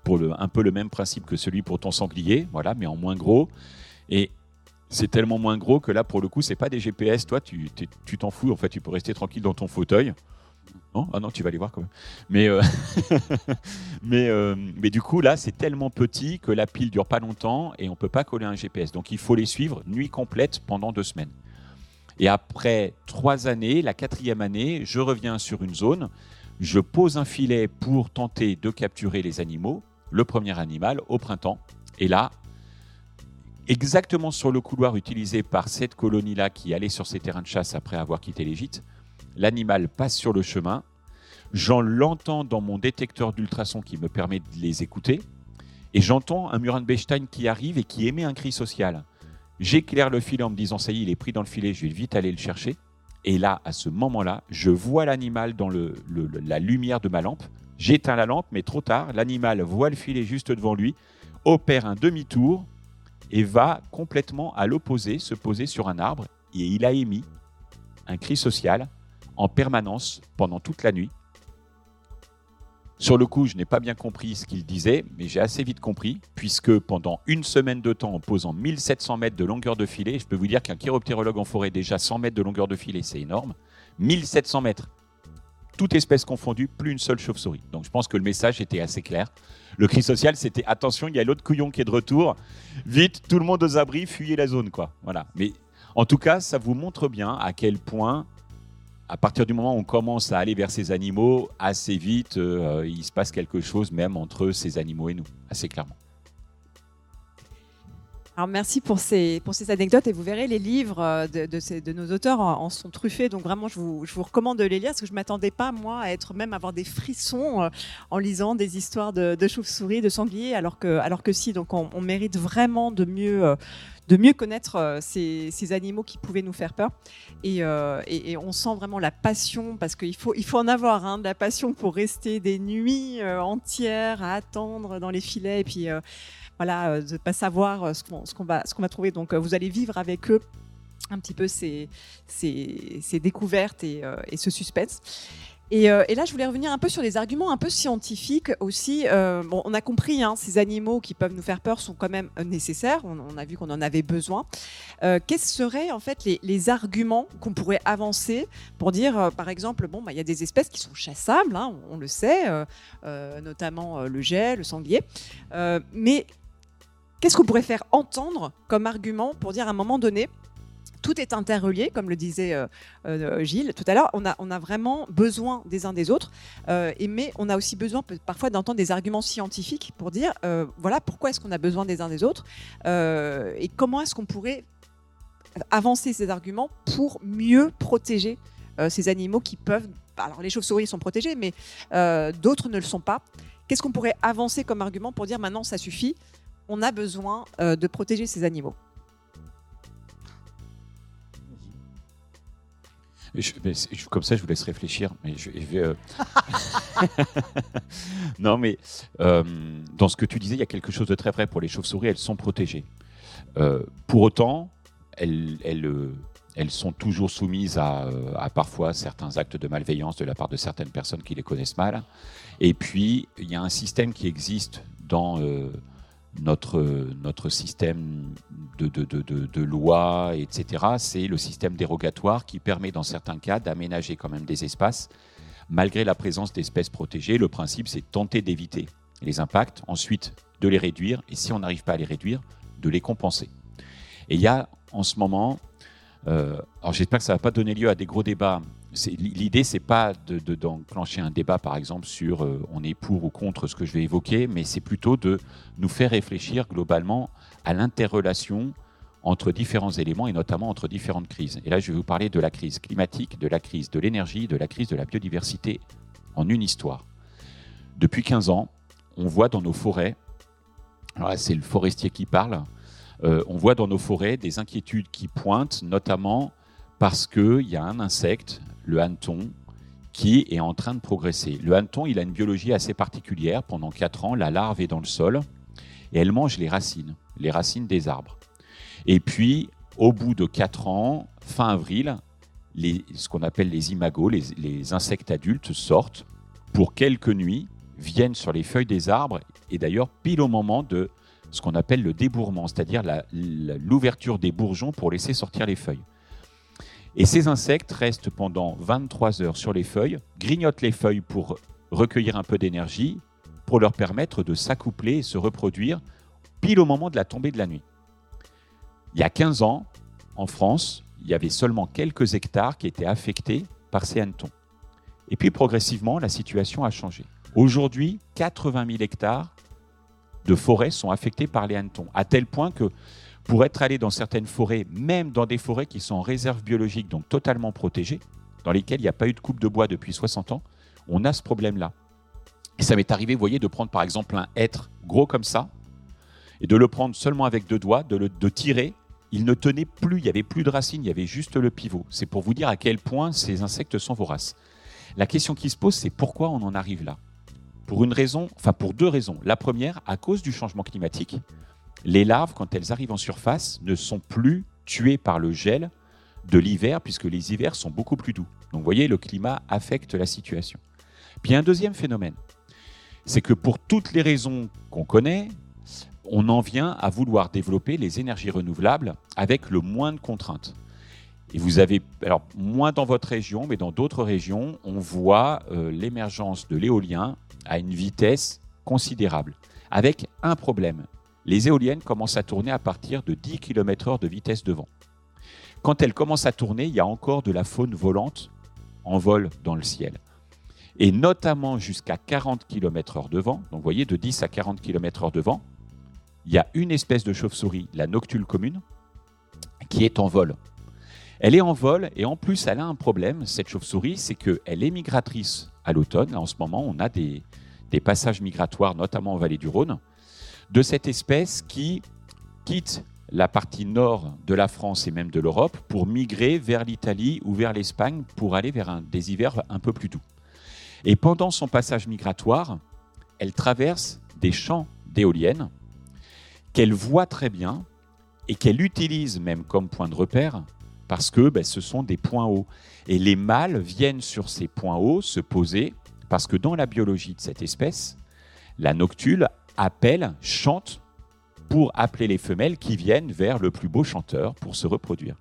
pour un peu le même principe que celui pour ton sanglier, voilà, mais en moins gros. Et c'est tellement moins gros que là, pour le coup, c'est pas des GPS. Toi, tu t'en fous. En fait, tu peux rester tranquille dans ton fauteuil. Non? Ah non, tu vas aller voir quand même. Mais, euh, mais, euh, mais du coup, là, c'est tellement petit que la pile dure pas longtemps et on peut pas coller un GPS. Donc, il faut les suivre nuit complète pendant deux semaines. Et après trois années, la quatrième année, je reviens sur une zone, je pose un filet pour tenter de capturer les animaux, le premier animal au printemps. Et là, exactement sur le couloir utilisé par cette colonie-là qui allait sur ses terrains de chasse après avoir quitté les l'animal passe sur le chemin. J'en l'entends dans mon détecteur d'ultrasons qui me permet de les écouter. Et j'entends un de Bechstein qui arrive et qui émet un cri social. J'éclaire le filet en me disant, ça y est, il est pris dans le filet, je vais vite aller le chercher. Et là, à ce moment-là, je vois l'animal dans la lumière de ma lampe. J'éteins la lampe, mais trop tard, l'animal voit le filet juste devant lui, opère un demi-tour et va complètement à l'opposé, se poser sur un arbre. Et il a émis un cri social en permanence pendant toute la nuit. Sur le coup, je n'ai pas bien compris ce qu'il disait, mais j'ai assez vite compris, puisque pendant une semaine de temps, en posant 1700 mètres de longueur de filet, je peux vous dire qu'un chiroptérologue en forêt, déjà 100 mètres de longueur de filet, c'est énorme. 1700 mètres, toute espèce confondue, plus une seule chauve-souris. Donc je pense que le message était assez clair. Le cri social, c'était attention, il y a l'autre couillon qui est de retour. Vite, tout le monde aux abris, fuyez la zone, quoi. Voilà. Mais en tout cas, ça vous montre bien à quel point à partir du moment où on commence à aller vers ces animaux, assez vite, euh, il se passe quelque chose même entre ces animaux et nous, assez clairement. Alors merci pour ces, pour ces anecdotes et vous verrez les livres euh, de, de, nos auteurs en, sont truffés donc vraiment je vous, je vous, recommande de les lire parce que je m'attendais pas moi à être même avoir des frissons euh, en lisant des histoires de, de chauves-souris, de sangliers alors que, alors que si donc on, mérite vraiment de mieux de mieux connaître euh, ces, animaux qui pouvaient nous faire peur. Euh, et, on sent vraiment la passion, parce qu'il faut, il faut en avoir hein, de la passion pour rester des nuits euh, entières à attendre dans les filets, et puis voilà, de ne pas savoir ce qu'on, ce qu'on va, ce qu'on va trouver. Donc vous allez vivre avec eux un petit peu ces, ces, découvertes et, et ce suspense. Euh, et, là, je voulais revenir un peu sur des arguments un peu scientifiques aussi. Euh, bon, on a compris, hein, ces animaux qui peuvent nous faire peur sont quand même euh, nécessaires. On, a vu qu'on en avait besoin. quels seraient en fait les, arguments qu'on pourrait avancer pour dire, par exemple, bon, bah, il y a des espèces qui sont chassables, hein, on, le sait, notamment le jet, le sanglier. mais qu'est-ce qu'on pourrait faire entendre comme argument pour dire à un moment donné, tout est interrelié, comme le disait euh, euh, Gilles tout à l'heure. On a, vraiment besoin des uns des autres, euh, mais on a aussi besoin parfois d'entendre des arguments scientifiques pour dire voilà pourquoi est-ce qu'on a besoin des uns des autres et comment est-ce qu'on pourrait avancer ces arguments pour mieux protéger ces animaux qui peuvent. Alors les chauves-souris sont protégés, mais d'autres ne le sont pas. Qu'est-ce qu'on pourrait avancer comme argument pour dire maintenant ça suffit, on a besoin de protéger ces animaux? Je- mais c'est- je- comme ça, je vous laisse réfléchir. Mais je, je vais, euh, non, mais euh, dans ce que tu disais, il y a quelque chose de très vrai pour les chauves-souris. Elles sont protégées. Euh, pour autant, elles, elles, elles sont toujours soumises à, à parfois certains actes de malveillance de la part de certaines personnes qui les connaissent mal. Et puis, il y a un système qui existe dans notre, notre système de, de, de, de, de loi, etc. C'est le système dérogatoire qui permet, dans certains cas, d'aménager quand même des espaces malgré la présence d'espèces protégées. Le principe, c'est tenter d'éviter les impacts, ensuite de les réduire, et si on n'arrive pas à les réduire, de les compenser. Et il y a en ce moment, euh, alors j'espère que ça ne va pas donner lieu à des gros débats. L'idée, c'est pas de- de- d'enclencher un débat, par exemple, sur euh, on est pour ou contre ce que je vais évoquer, mais c'est plutôt de nous faire réfléchir globalement à l'interrelation entre différents éléments et notamment entre différentes crises. Et là, je vais vous parler de la crise climatique, de la crise de l'énergie, de la crise de la biodiversité en une histoire. Depuis 15 ans, on voit dans nos forêts, alors c'est le forestier qui parle, euh, on voit dans nos forêts des inquiétudes qui pointent, notamment parce qu'il y a un insecte, le hanneton, qui est en train de progresser. Le hanneton, il a une biologie assez particulière. Pendant 4 ans, la larve est dans le sol et elle mange les racines, les racines des arbres. Et puis, au bout de 4 ans, fin avril, ce qu'on appelle les imagos, les, les insectes adultes, sortent pour quelques nuits, viennent sur les feuilles des arbres, et d'ailleurs pile au moment de ce qu'on appelle le débourrement, c'est-à-dire l'ouverture des bourgeons pour laisser sortir les feuilles. Et ces insectes restent pendant 23 heures sur les feuilles, grignotent les feuilles pour recueillir un peu d'énergie, pour leur permettre de s'accoupler et se reproduire pile au moment de la tombée de la nuit. Il y a 15 ans, en France, il y avait seulement quelques hectares qui étaient affectés par ces hannetons. Et puis progressivement, la situation a changé. Aujourd'hui, 80 000 hectares de forêts sont affectés par les hannetons, à tel point que pour être allé dans certaines forêts, même dans des forêts qui sont en réserve biologique, donc totalement protégées, dans lesquelles il n'y a pas eu de coupe de bois depuis 60 ans, on a ce problème-là. Et ça m'est arrivé, vous voyez, de prendre par exemple un hêtre gros comme ça, et de le prendre seulement avec deux doigts, de le tirer. Il ne tenait plus, il n'y avait plus de racines, il y avait juste le pivot. C'est pour vous dire à quel point ces insectes sont voraces. La question qui se pose, c'est pourquoi on en arrive là? Pour une raison, enfin pour deux raisons. La première, à cause du changement climatique, les larves, quand elles arrivent en surface, ne sont plus tuées par le gel de l'hiver, puisque les hivers sont beaucoup plus doux. Donc vous voyez, le climat affecte la situation. Puis un deuxième phénomène, c'est que pour toutes les raisons qu'on connaît, on en vient à vouloir développer les énergies renouvelables avec le moins de contraintes. Et vous avez, alors moins dans votre région, mais dans d'autres régions, on voit euh, l'émergence de l'éolien à une vitesse considérable, avec un problème. Les éoliennes commencent à tourner à partir de 10 km/h de vitesse de vent. Quand elles commencent à tourner, il y a encore de la faune volante en vol dans le ciel. Et notamment jusqu'à 40 km/h de vent, donc vous voyez de 10 à 40 km/h de vent, il y a une espèce de chauve-souris, la noctule commune, qui est en vol. Elle est en vol et en plus elle a un problème, cette chauve-souris, c'est qu'elle est migratrice à l'automne. En ce moment, on a des passages migratoires, notamment en vallée du Rhône, de cette espèce qui quitte la partie nord de la France et même de l'Europe pour migrer vers l'Italie ou vers l'Espagne pour aller vers un, des hivers un peu plus doux. Et pendant son passage migratoire, elle traverse des champs d'éoliennes qu'elle voit très bien et qu'elle utilise même comme point de repère parce que ben, ce sont des points hauts. Et les mâles viennent sur ces points hauts se poser parce que dans la biologie de cette espèce, la noctule appelle, chante pour appeler les femelles qui viennent vers le plus beau chanteur pour se reproduire.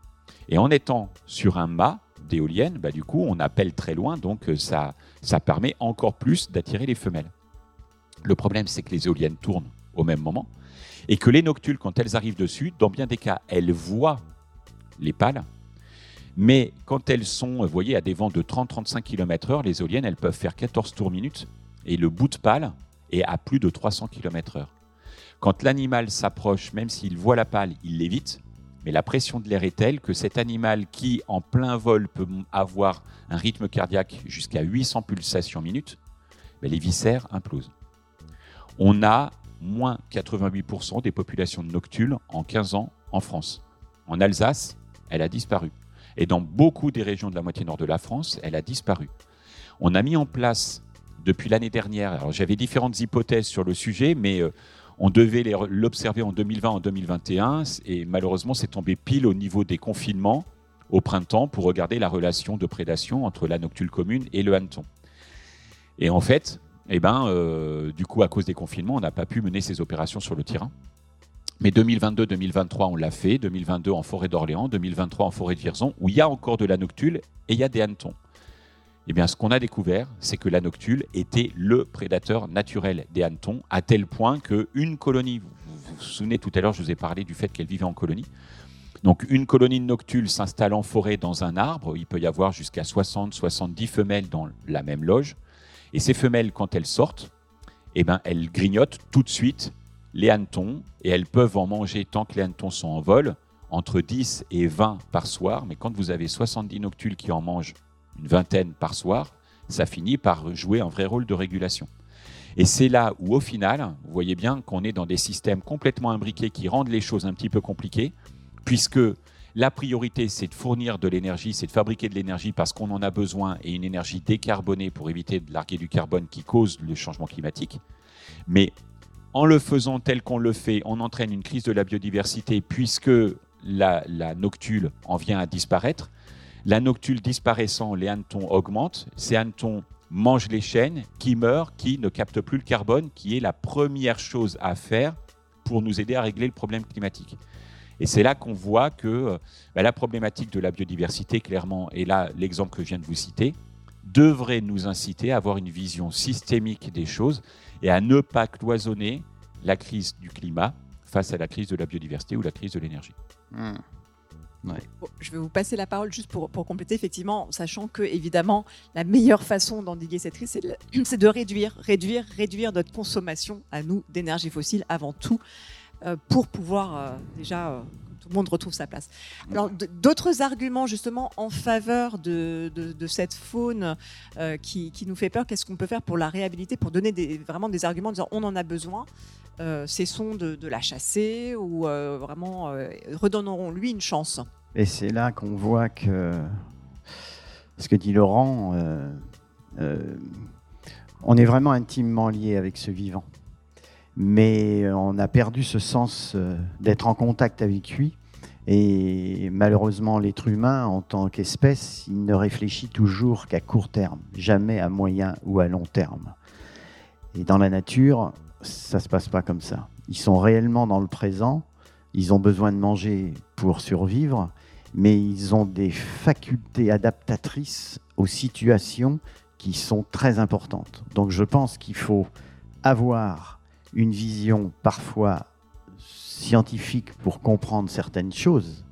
Et en étant sur un mât d'éolienne, bah, du coup, on appelle très loin, donc euh, ça, ça permet encore plus d'attirer les femelles. Le problème, c'est que les éoliennes tournent au même moment et que les noctules, quand elles arrivent dessus, dans bien des cas, elles voient les pales. Mais quand elles sont, vous voyez, à des vents de 30-35 km/h, les éoliennes, elles peuvent faire 14 tours minute et le bout de pale est à plus de 300 km/h. Quand l'animal s'approche, même s'il voit la pale, il l'évite Mais la pression de l'air est telle que cet animal qui, en plein vol, peut avoir un rythme cardiaque jusqu'à 800 pulsations minutes, ben, les viscères implosent. On a moins 88% des populations de noctules en 15 ans en France. En Alsace, elle a disparu. Et dans beaucoup des régions de la moitié nord de la France, elle a disparu. On a mis en place depuis l'année dernière, alors j'avais différentes hypothèses sur le sujet, mais euh, on devait l'observer en 2020, en 2021, et malheureusement c'est tombé pile au niveau des confinements au printemps pour regarder la relation de prédation entre la noctule commune et le hanneton. Et en fait, eh ben, euh, du coup, à cause des confinements, on n'a pas pu mener ces opérations sur le terrain. Mais 2022-2023, on l'a fait. 2022 en forêt d'Orléans, 2023 en forêt de Vierzon, où il y a encore de la noctule et il y a des hannetons. Eh bien, ce qu'on a découvert, c'est que la noctule était le prédateur naturel des hannetons, à tel point qu'une colonie, vous, vous souvenez tout à l'heure, je vous ai parlé du fait qu'elle vivait en colonie. Donc, une colonie de noctules s'installe en forêt dans un arbre. Il peut y avoir jusqu'à 60-70 femelles dans la même loge. Et ces femelles, quand elles sortent, eh ben, elles grignotent tout de suite les hannetons et elles peuvent en manger tant que les hannetons sont en vol, entre 10 et 20 par soir. Mais quand vous avez 70 noctules qui en mangent une vingtaine par soir, ça finit par jouer un vrai rôle de régulation. Et c'est là où, au final, vous voyez bien qu'on est dans des systèmes complètement imbriqués qui rendent les choses un petit peu compliquées, puisque la priorité, c'est de fournir de l'énergie, c'est de fabriquer de l'énergie parce qu'on en a besoin et une énergie décarbonée pour éviter de larguer du carbone qui cause le changement climatique. Mais en le faisant tel qu'on le fait, on entraîne une crise de la biodiversité puisque la, noctule en vient à disparaître. La noctule disparaissant, les hannetons augmentent. Ces hannetons mangent les chênes qui meurent, qui ne captent plus le carbone, qui est la première chose à faire pour nous aider à régler le problème climatique. Et c'est là qu'on voit que euh, la problématique de la biodiversité, clairement, et là l'exemple que je viens de vous citer, devrait nous inciter à avoir une vision systémique des choses et à ne pas cloisonner la crise du climat face à la crise de la biodiversité ou la crise de l'énergie. Mmh. Je vais vous passer la parole juste pour, pour, compléter, effectivement, sachant que, évidemment, la meilleure façon d'endiguer cette crise, c'est de, réduire, réduire, réduire notre consommation à nous d'énergie fossile avant tout. Euh, pour pouvoir euh, déjà euh, tout le monde retrouve sa place. Alors, d'autres arguments justement en faveur de, cette faune qui, nous fait peur, qu'est-ce qu'on peut faire pour la réhabiliter, pour donner des, vraiment des arguments en disant on en a besoin, cessons de, la chasser ou vraiment redonnerons-lui une chance. Et c'est là qu'on voit que ce que dit Laurent, on est vraiment intimement lié avec ce vivant mais on a perdu ce sens euh, d'être en contact avec lui. Et malheureusement, l'être humain, en tant qu'espèce, il ne réfléchit toujours qu'à court terme, jamais à moyen ou à long terme. Et dans la nature, ça ne se passe pas comme ça. Ils sont réellement dans le présent, ils ont besoin de manger pour survivre, mais ils ont des facultés adaptatrices aux situations qui sont très importantes. Donc je pense qu'il faut avoir une vision parfois scientifique pour comprendre certaines choses,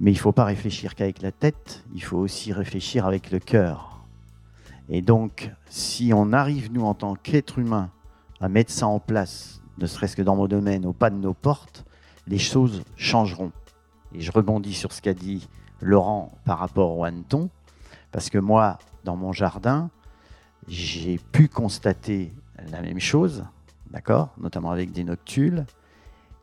mais il ne faut pas réfléchir qu'avec la tête, il faut aussi réfléchir avec le cœur. Et donc, si on arrive, nous, en tant qu'êtres humains, à mettre ça en place, ne serait-ce que dans mon domaine, au pas de nos portes, les choses changeront. Et je rebondis sur ce qu'a dit Laurent par rapport au hanneton, parce que moi, dans mon jardin, j'ai pu constater la même chose, notamment avec des noctules,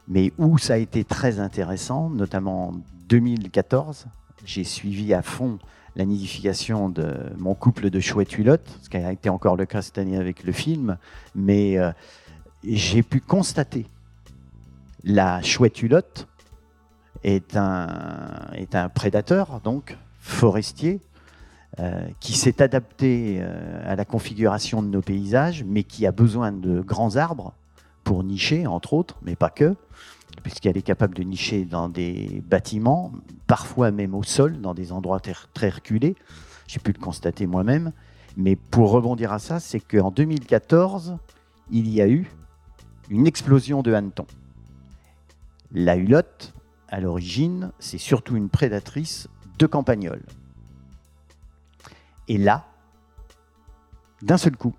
mais où ça a été très intéressant, notamment en 2014, j'ai suivi à fond la nidification de mon couple de chouettes hulottes, ce qui a été encore le cas cette année avec le film, mais euh, j'ai pu constater la chouette hulotte est un, est un prédateur, donc forestier, euh, qui s'est adapté euh, à la configuration de nos paysages, mais qui a besoin de grands arbres pour nicher, entre autres, mais pas que, puisqu'elle est capable de nicher dans des bâtiments, parfois même au sol, dans des endroits très reculés. J'ai pu le constater moi-même. Mais pour rebondir à ça, c'est qu'en 2014, il y a eu une explosion de hannetons. La hulotte, à l'origine, c'est surtout une prédatrice de campagnols. Et là, d'un seul coup,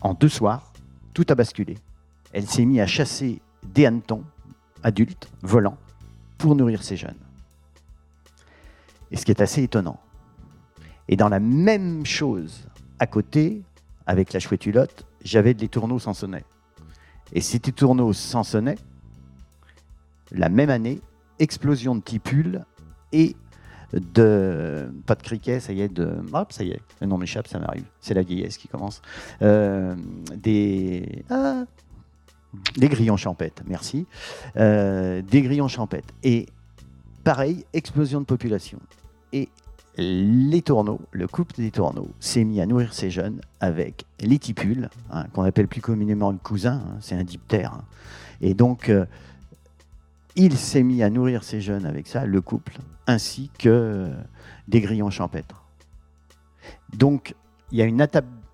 en deux soirs, tout a basculé. Elle s'est mise à chasser des hannetons adultes, volants, pour nourrir ces jeunes. Et ce qui est assez étonnant. Et dans la même chose, à côté, avec la chouette hulotte, j'avais des tourneaux sans sonnet. Et ces tourneaux sans sonnet, la même année, explosion de tipules et de pas de criquet, ça y est, de hop, ça y est, le nom m'échappe, ça m'arrive, c'est la vieillesse qui commence. Euh, des ah, des grillons champêtres, merci, euh, des grillons champêtres et pareil, explosion de population et les tourneaux, le couple des tourneaux s'est mis à nourrir ses jeunes avec les tipules, hein, qu'on appelle plus communément le cousin, hein, c'est un diptère. Hein. Et donc, euh, il s'est mis à nourrir ses jeunes avec ça, le couple, ainsi que des grillons champêtres. Donc, il y a une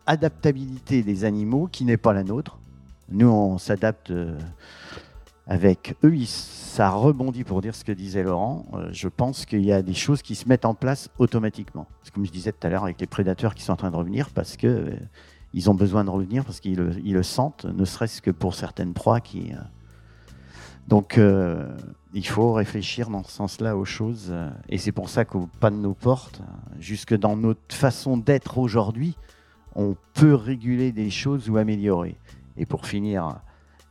adaptabilité des animaux qui n'est pas la nôtre. Nous, on s'adapte euh, avec eux. Ça rebondit pour dire ce que disait Laurent. Euh, je pense qu'il y a des choses qui se mettent en place automatiquement. Comme je disais tout à l'heure avec les prédateurs qui sont en train de revenir, parce que euh, ils ont besoin de revenir, parce qu'ils le, sentent, ne serait-ce que pour certaines proies qui donc, euh, il faut réfléchir dans ce sens-là aux choses. Euh, et c'est pour ça qu'au pas de portes, jusque dans notre façon d'être aujourd'hui, on peut réguler des choses ou améliorer. Et pour finir,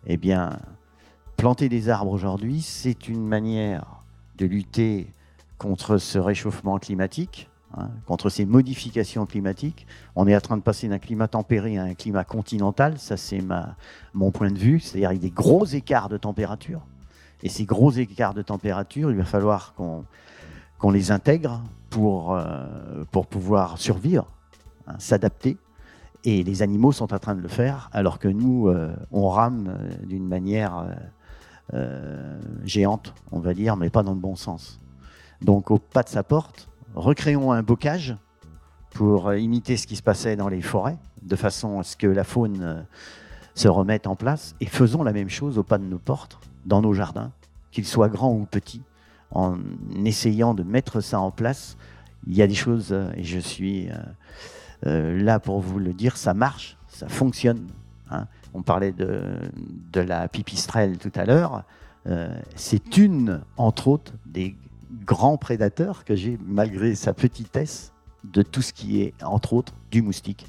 eh bien, planter des arbres aujourd'hui, c'est une manière de lutter contre ce réchauffement climatique, hein, contre ces modifications climatiques. On est en train de passer d'un climat tempéré à un climat continental, ça c'est mon point de vue, c'est-à-dire avec des gros écarts de température. Et ces gros écarts de température, il va falloir qu'on les intègre pour, euh, pour pouvoir survivre, hein, s'adapter. Et les animaux sont en train de le faire, alors que nous, euh, on rame euh, d'une manière géante, on va dire, mais pas dans le bon sens. Donc, au pas de sa porte, recréons un bocage pour imiter ce qui se passait dans les forêts, de façon à ce que la faune se remette en place, et faisons la même chose au pas de nos portes dans nos jardins, qu'ils soient grands ou petits, en essayant de mettre ça en place. Il y a des choses, euh, et je suis euh, euh, là pour vous le dire, ça marche, ça fonctionne. Hein. On parlait de, la pipistrelle tout à l'heure. c'est une, entre autres, des grands prédateurs que j'ai, malgré sa petitesse, de tout ce qui est, entre autres, du moustique.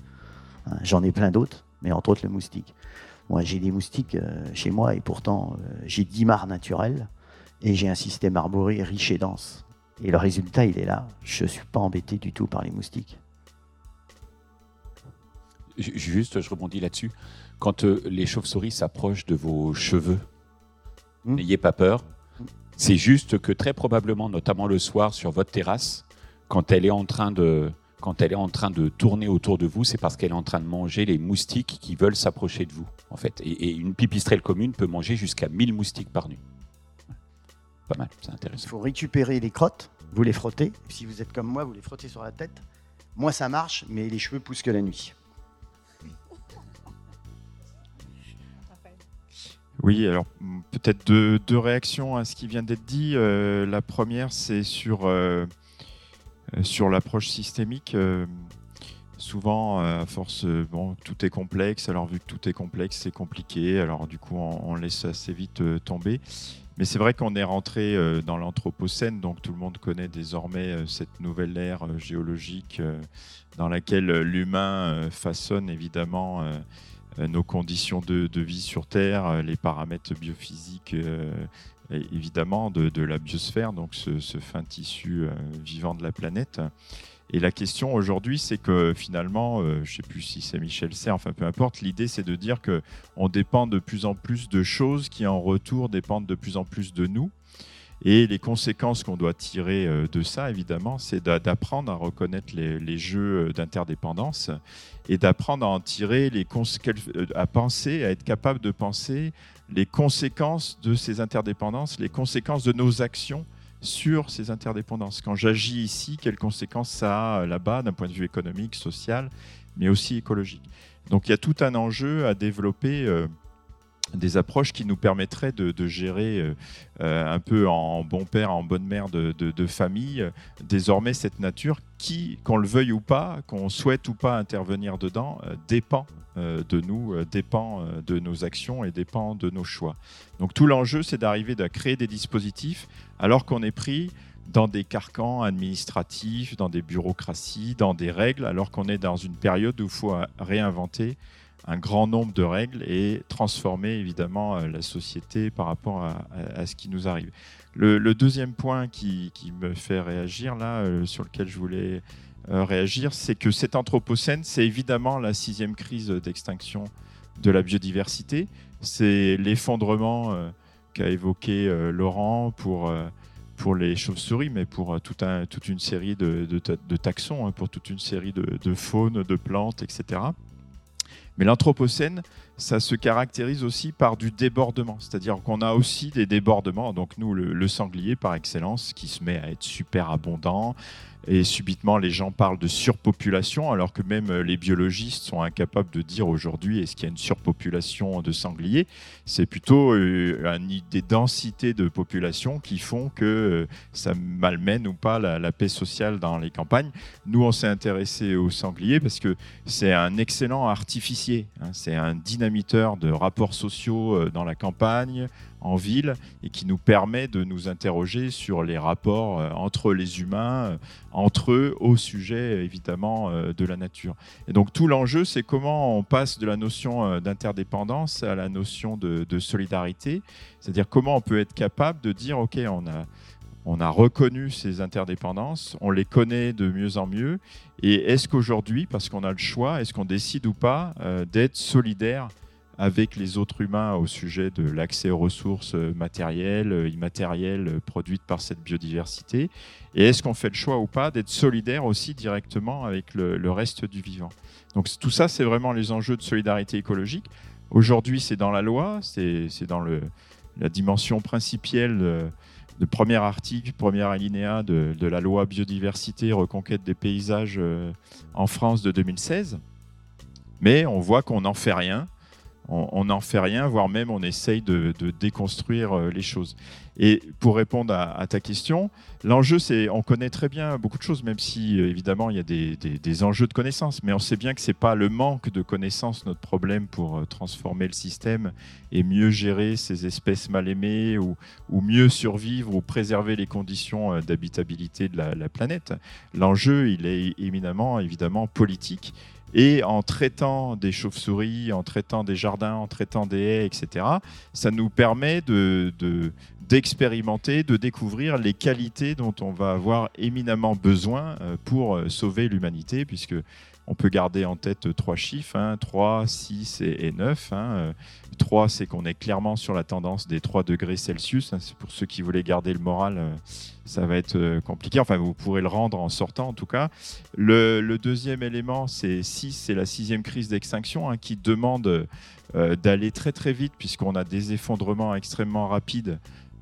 Hein. J'en ai plein d'autres, mais entre autres le moustique. Moi, j'ai des moustiques euh, chez moi et pourtant, euh, j'ai 10 mares naturelles et j'ai un système arboré riche et dense. Et le résultat, il est là. Je ne suis pas embêté du tout par les moustiques. Juste, je rebondis là-dessus. Quand euh, les chauves-souris s'approchent de vos cheveux, hmm. n'ayez pas peur. C'est juste que très probablement, notamment le soir sur votre terrasse, quand elle est en train de, quand elle est en train de tourner autour de vous, c'est parce qu'elle est en train de manger les moustiques qui veulent s'approcher de vous, en fait. Et, une pipistrelle commune peut manger jusqu'à 1000 moustiques par nuit. Pas mal, c'est intéressant. Il faut récupérer les crottes, vous les frottez. Si vous êtes comme moi, vous les frottez sur la tête. Moi, ça marche, mais les cheveux poussent que la nuit. Oui, alors peut-être deux, réactions à ce qui vient d'être dit. Euh, la première, c'est sur euh, euh, l'approche systémique, souvent, à force, bon, tout est complexe. Alors, vu que tout est complexe, c'est compliqué. Alors, du coup, on, laisse assez vite tomber. Mais c'est vrai qu'on est rentré dans l'Anthropocène, donc tout le monde connaît désormais cette nouvelle ère géologique dans laquelle l'humain façonne évidemment nos conditions de, vie sur Terre, les paramètres biophysiques évidemment de, la biosphère, donc ce, fin tissu euh, vivant de la planète. Et la question aujourd'hui, c'est que finalement, euh, je ne sais plus si c'est Michel Serres, enfin peu importe, l'idée c'est de dire qu'on dépend de plus en plus de choses qui en retour dépendent de plus en plus de nous. Et les conséquences qu'on doit tirer euh, de ça, évidemment, c'est d'apprendre à reconnaître les, jeux d'interdépendance et d'apprendre à en tirer les à penser, à être capable de penser les conséquences de ces interdépendances, les conséquences de nos actions sur ces interdépendances. Quand j'agis ici, quelles conséquences ça a là-bas d'un point de vue économique, social, mais aussi écologique. Donc il y a tout un enjeu à développer euh, des approches qui nous permettraient de, gérer euh, euh, un peu en bon père, en bonne mère de, famille, euh, désormais cette nature qui, qu'on le veuille ou pas, qu'on souhaite ou pas intervenir dedans, dépend de nous, dépend de nos actions et dépend de nos choix. Donc tout l'enjeu, c'est d'arriver à créer des dispositifs alors qu'on est pris dans des carcans administratifs, dans des bureaucraties, dans des règles, alors qu'on est dans une période où il faut réinventer un grand nombre de règles et transformer évidemment euh, la société par rapport à, ce qui nous arrive. Le, deuxième point qui, me fait réagir là, euh, sur lequel je voulais euh, réagir, c'est que cet anthropocène, c'est évidemment la sixième crise d'extinction de la biodiversité. C'est l'effondrement qu'a évoqué Laurent pour pour les chauves-souris, mais pour un, toute une série de, de, taxons, hein, pour toute une série de, de faunes, de plantes, etc. Mais l'Anthropocène, ça se caractérise aussi par du débordement, c'est-à-dire qu'on a aussi des débordements. Donc nous, le, sanglier par excellence, qui se met à être super abondant, et subitement les gens parlent de surpopulation, alors que même les biologistes sont incapables de dire aujourd'hui est-ce qu'il y a une surpopulation de sangliers? C'est plutôt euh, des densités de population qui font que euh, ça malmène ou pas la, paix sociale dans les campagnes. Nous, on s'est intéressé aux sangliers parce que c'est un excellent artificier, hein. c'est un dynamiteur de rapports sociaux euh, dans la campagne, en ville et qui nous permet de nous interroger sur les rapports euh, entre les humains, euh, entre eux, au sujet évidemment euh, de la nature. Et donc tout l'enjeu, c'est comment on passe de la notion d'interdépendance à la notion de, solidarité, c'est-à-dire comment on peut être capable de dire, OK, on a, on a reconnu ces interdépendances, on les connaît de mieux en mieux, et est-ce qu'aujourd'hui, parce qu'on a le choix, est-ce qu'on décide ou pas d'être solidaire avec les autres humains au sujet de l'accès aux ressources euh, matérielles, euh, immatérielles euh, produites par cette biodiversité Et est-ce qu'on fait le choix ou pas d'être solidaire aussi directement avec le, reste du vivant? Donc tout ça, c'est vraiment les enjeux de solidarité écologique. Aujourd'hui, c'est dans la loi, c'est dans le, la dimension principielle de, premier article, premier alinéa de, de, la loi biodiversité, reconquête des paysages en France de 2016. Mais on voit qu'on n'en fait rien on n'en fait rien, voire même on essaye de, déconstruire euh, les choses. Et pour répondre à, ta question, l'enjeu, c'est, on connaît très bien beaucoup de choses, même si euh, évidemment il y a des, enjeux de connaissances, mais on sait bien que c'est pas le manque de connaissances notre problème pour euh, transformer le système et mieux gérer ces espèces mal aimées ou, mieux survivre ou préserver les conditions d'habitabilité de la, la planète. L'enjeu, il est éminemment, évidemment, politique et en traitant des chauves-souris, en traitant des jardins, en traitant des haies, etc., ça nous permet de, d'expérimenter, de, découvrir les qualités dont on va avoir éminemment besoin euh, pour euh, sauver l'humanité, puisque on peut garder en tête trois chiffres, hein, 3, 6 et, 9. Hein. 3, c'est qu'on est clairement sur la tendance des 3 degrés Celsius. Hein. Pour ceux qui voulaient garder le moral, euh, ça va être euh, compliqué. Enfin, vous pourrez le rendre en sortant, en tout cas. Le, deuxième élément, c'est 6, c'est la sixième crise d'extinction qui demande euh, d'aller très très vite, puisqu'on a des effondrements extrêmement rapides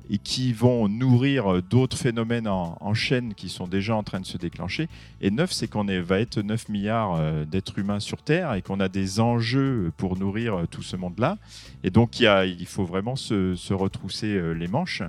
et qui vont nourrir d'autres phénomènes en, chaîne qui sont déjà en train de se déclencher. Et neuf, c'est qu'on va être 9 milliards euh, d'êtres humains sur Terre et qu'on a des enjeux pour nourrir euh, tout ce monde-là. Et donc, il, il faut vraiment se, retrousser euh, les manches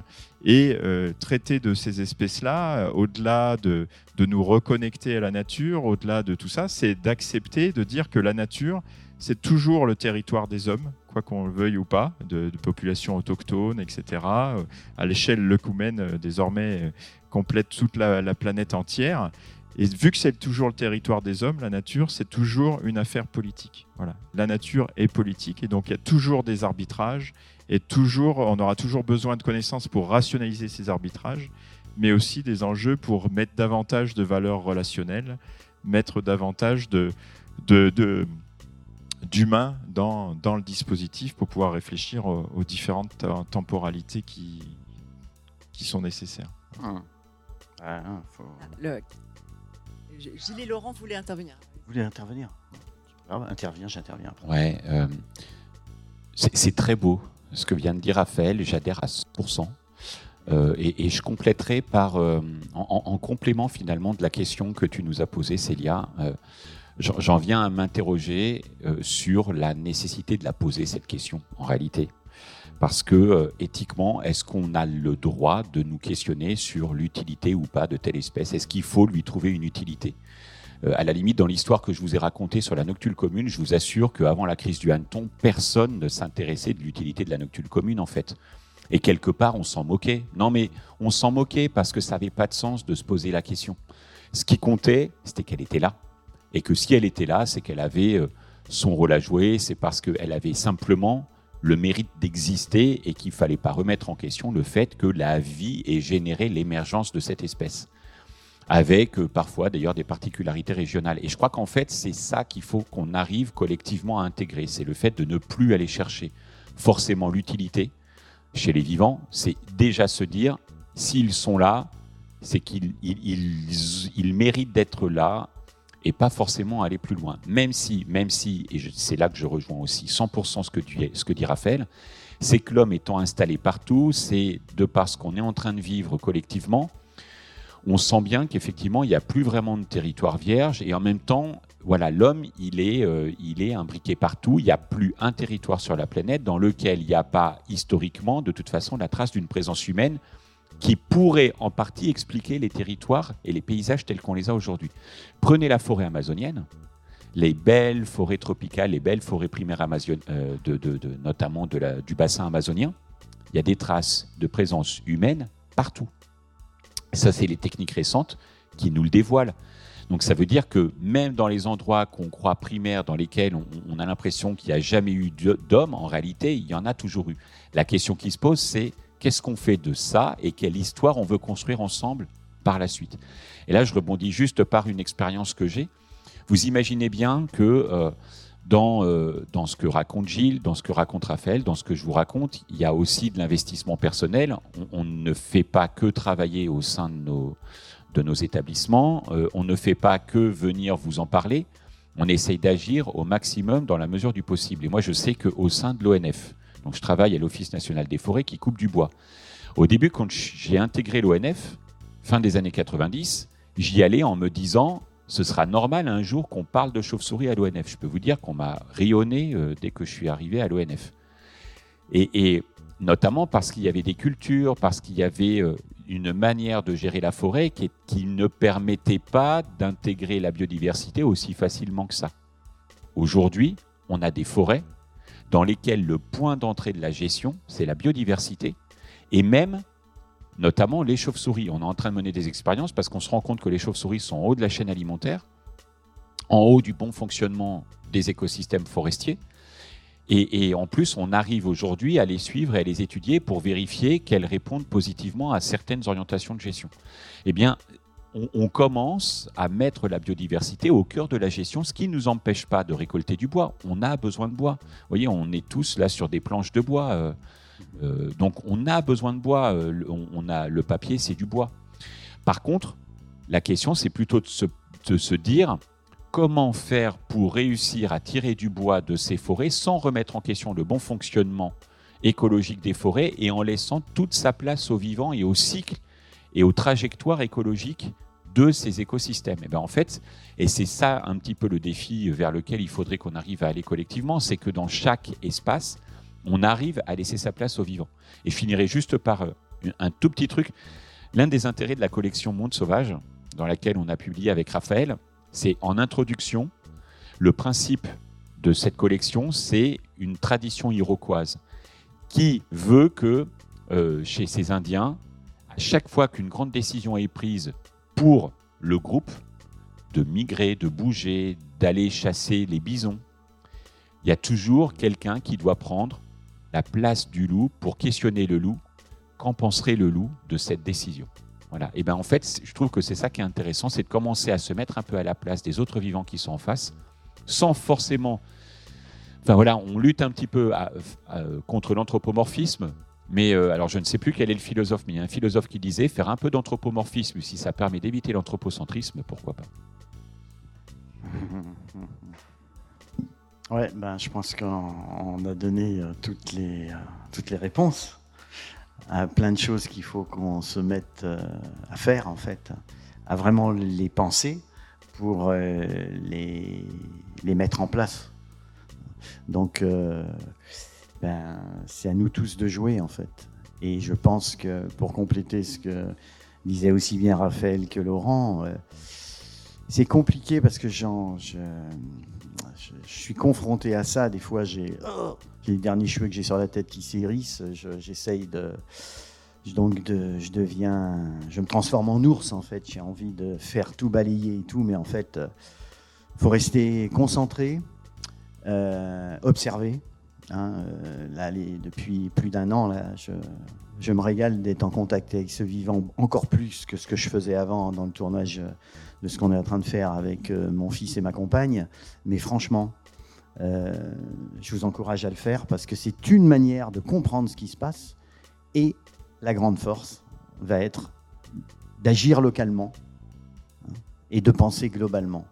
et traiter de ces espèces-là, au-delà de, de nous reconnecter à la nature, au-delà de tout ça, c'est d'accepter de dire que la nature, c'est toujours le territoire des hommes, quoi qu'on le veuille ou pas, de, populations autochtones, etc. Euh, à l'échelle leucoumène, euh, désormais, euh, complète toute la, planète entière. Et vu que c'est toujours le territoire des hommes, la nature, c'est toujours une affaire politique. Voilà. La nature est politique et donc il y a toujours des arbitrages et toujours, on aura toujours besoin de connaissances pour rationaliser ces arbitrages, mais aussi des enjeux pour mettre davantage de valeurs relationnelles, mettre davantage de, d'humain dans, dans, le dispositif pour pouvoir réfléchir aux, différentes temporalités qui, qui sont nécessaires. Hum. Ah, Gilles et Laurent voulaient intervenir. Vous voulez intervenir? Interviens, j'interviens. Ouais, euh, c'est très beau ce que vient de dire Raphaël, j'adhère à 100%. Euh, et, je compléterai par, euh, en, en, complément finalement de la question que tu nous as posée, Célia, j'en viens à m'interroger euh, sur la nécessité de la poser, cette question, en réalité. Parce que euh, éthiquement, est-ce qu'on a le droit de nous questionner sur l'utilité ou pas de telle espèce? Est-ce qu'il faut lui trouver une utilité? Euh, À la limite, dans l'histoire que je vous ai racontée sur la noctule commune, je vous assure qu'avant la crise du hanneton, personne ne s'intéressait de l'utilité de la noctule commune en fait. Et quelque part, on s'en moquait. Non, mais on s'en moquait parce que ça n'avait pas de sens de se poser la question. Ce qui comptait, c'était qu'elle était là. Et que si elle était là, c'est qu'elle avait euh, son rôle à jouer, c'est parce qu'elle avait simplement le mérite d'exister et qu'il ne fallait pas remettre en question le fait que la vie ait généré l'émergence de cette espèce. Avec euh, parfois d'ailleurs des particularités régionales. Et je crois qu'en fait, c'est ça qu'il faut qu'on arrive collectivement à intégrer. C'est le fait de ne plus aller chercher forcément l'utilité, chez les vivants, c'est déjà se dire, s'ils sont là, c'est qu'ils ils, méritent d'être là et pas forcément aller plus loin. Même si, même si, et c'est là que je rejoins aussi 100% ce que, ce dit Raphaël, c'est que l'homme étant installé partout, c'est de par ce qu'on est en train de vivre collectivement, on sent bien qu'effectivement, il n'y a plus vraiment de territoire vierge et en même temps, voilà, l'homme, il est, euh, il est imbriqué partout. Il n'y a plus un territoire sur la planète dans lequel il n'y a pas historiquement, de toute façon, la trace d'une présence humaine qui pourrait en partie expliquer les territoires et les paysages tels qu'on les a aujourd'hui. Prenez la forêt amazonienne, les belles forêts tropicales, les belles forêts primaires amazoniennes, euh, notamment du bassin amazonien. Il y a des traces de présence humaine partout. Ça, c'est les techniques récentes qui nous le dévoilent. Donc ça veut dire que même dans les endroits qu'on croit primaires, dans lesquels on, a l'impression qu'il n'y a jamais eu d'homme, en réalité, il y en a toujours eu. La question qui se pose, c'est qu'est-ce qu'on fait de ça et quelle histoire on veut construire ensemble par la suite? Et là, je rebondis juste par une expérience que j'ai. Vous imaginez bien que euh, dans, euh, dans ce que raconte Gilles, dans ce que raconte Raphaël, dans ce que je vous raconte, il y a aussi de l'investissement personnel. On, ne fait pas que travailler au sein de nos, de établissements, euh, on ne fait pas que venir vous en parler, on essaye d'agir au maximum dans la mesure du possible. Et moi, je sais qu'au sein de l'ONF, donc je travaille à l'Office national des forêts qui coupe du bois. Au début, quand j'ai intégré l'ONF, fin des années 90, j'y allais en me disant ce sera normal un jour qu'on parle de chauve-souris à l'ONF. Je peux vous dire qu'on m'a rayonné euh, dès que je suis arrivé à l'ONF. Et, notamment parce qu'il y avait des cultures, parce qu'il y avait euh, une manière de gérer la forêt qui, qui ne permettait pas d'intégrer la biodiversité aussi facilement que ça. Aujourd'hui, on a des forêts dans lesquelles le point d'entrée de la gestion, c'est la biodiversité, et même notamment les chauves-souris. On est en train de mener des expériences parce qu'on se rend compte que les chauves-souris sont en haut de la chaîne alimentaire, en haut du bon fonctionnement des écosystèmes forestiers. Et, en plus, on arrive aujourd'hui à les suivre et à les étudier pour vérifier qu'elles répondent positivement à certaines orientations de gestion. Eh bien, on, commence à mettre la biodiversité au cœur de la gestion, ce qui ne nous empêche pas de récolter du bois. On a besoin de bois. Vous voyez, on est tous là sur des planches de bois. Euh, euh, donc on a besoin de bois, euh, on, a le papier, c'est du bois. Par contre, la question c'est plutôt de se, dire comment faire pour réussir à tirer du bois de ces forêts sans remettre en question le bon fonctionnement écologique des forêts et en laissant toute sa place aux vivants et au cycle et aux trajectoires écologiques de ces écosystèmes. Et bien en fait, et c'est ça un petit peu le défi vers lequel il faudrait qu'on arrive à aller collectivement, c'est que dans chaque espace, on arrive à laisser sa place aux vivants. Et finirai juste par euh, un tout petit truc. L'un des intérêts de la collection Monde Sauvage, dans laquelle on a publié avec Raphaël, c'est en introduction, le principe de cette collection, c'est une tradition iroquoise qui veut que euh, chez ces Indiens, à chaque fois qu'une grande décision est prise pour le groupe, de migrer, de bouger, d'aller chasser les bisons, il y a toujours quelqu'un qui doit prendre la place du loup pour questionner le loup. Qu'en penserait le loup de cette décision? Voilà. Et ben en fait, je trouve que c'est ça qui est intéressant, c'est de commencer à se mettre un peu à la place des autres vivants qui sont en face, sans forcément. Enfin voilà, on lutte un petit peu contre l'anthropomorphisme, mais euh, alors je ne sais plus quel est le philosophe, mais il y a un philosophe qui disait faire un peu d'anthropomorphisme, si ça permet d'éviter l'anthropocentrisme, pourquoi pas Ouais, ben, je pense qu'on a donné euh, toutes, les, euh, toutes les réponses à plein de choses qu'il faut qu'on se mette à faire, en fait, à vraiment les penser pour les, les mettre en place. Donc, ben, c'est à nous tous de jouer en fait. Et je pense que pour compléter ce que disait aussi bien Raphaël que Laurent, euh, c'est compliqué parce que je, suis confronté à ça. Des fois, j'ai les derniers cheveux que j'ai sur la tête qui s'hérissent. J'essaye de. Donc, je deviens. Je me transforme en ours, en fait. J'ai envie de faire tout balayer et tout, mais en fait, il euh, faut rester concentré, euh, observer. Hein, euh, depuis plus d'un an, je, me régale d'être en contact avec ce vivant encore plus que ce que je faisais avant dans le tournage de ce qu'on est en train de faire avec mon fils et ma compagne. Mais franchement, euh, je vous encourage à le faire parce que c'est une manière de comprendre ce qui se passe et la grande force va être d'agir localement hein, et de penser globalement.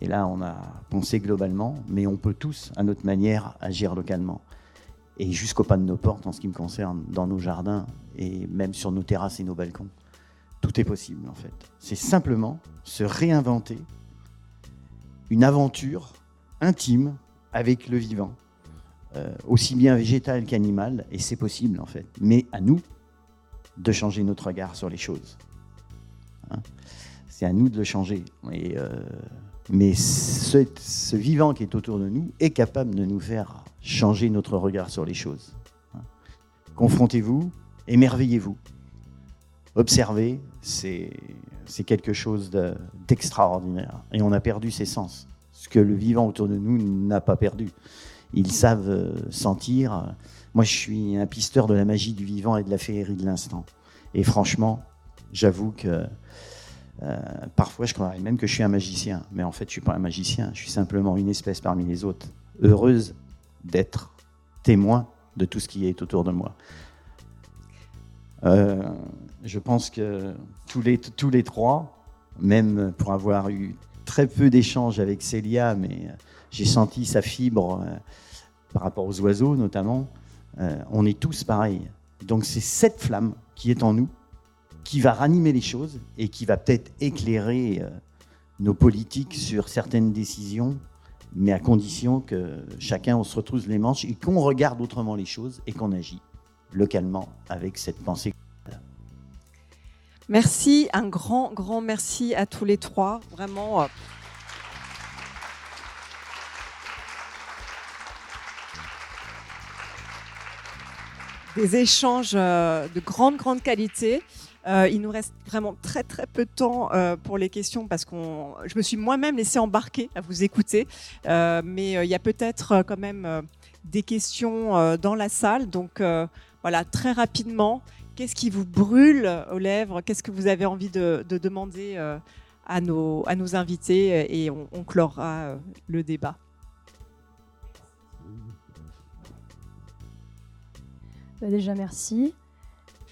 Et là, on a pensé globalement, mais on peut tous, à notre manière, agir localement. Et jusqu'au pas de nos portes, en ce qui me concerne, dans nos jardins et même sur nos terrasses et nos balcons. Tout est possible, en fait. C'est simplement se réinventer une aventure intime avec le vivant, euh, aussi bien végétal qu'animal, et c'est possible en fait. Mais à nous de changer notre regard sur les choses. Hein. c'est à nous de le changer. Et, euh, mais ce, vivant qui est autour de nous est capable de nous faire changer notre regard sur les choses. Hein. Confrontez-vous, émerveillez-vous. Observez, c'est quelque chose d'extraordinaire. et on a perdu ses sens ce que le vivant autour de nous n'a pas perdu. Ils savent euh, sentir. Moi, je suis un pisteur de la magie du vivant et de la féerie de l'instant. Et franchement, j'avoue que euh, parfois, je croirais même que je suis un magicien. Mais en fait, je ne suis pas un magicien. Je suis simplement une espèce parmi les autres, heureuse d'être témoin de tout ce qui est autour de moi. Euh, je pense que tous les, tous les trois, même pour avoir eu très peu d'échanges avec Célia, mais euh, j'ai senti sa fibre par rapport aux oiseaux notamment. On est tous pareils. Donc c'est cette flamme qui est en nous, qui va ranimer les choses et qui va peut-être éclairer nos politiques sur certaines décisions, mais à condition que chacun on se retrouve les manches et qu'on regarde autrement les choses et qu'on agit localement avec cette pensée. Merci, un grand, grand merci à tous les trois. Vraiment. Euh, des échanges euh, de grande, grande qualité. Euh, il nous reste vraiment très peu de temps pour les questions parce que je me suis moi-même laissé embarquer à vous écouter, mais il y a peut-être quand même des questions dans la salle. Donc voilà, très rapidement, Qu'est-ce qui vous brûle aux lèvres? Qu'est-ce que vous avez envie de, demander euh, à, nos, invités? Et on, on euh, le débat. Bah, déjà, merci.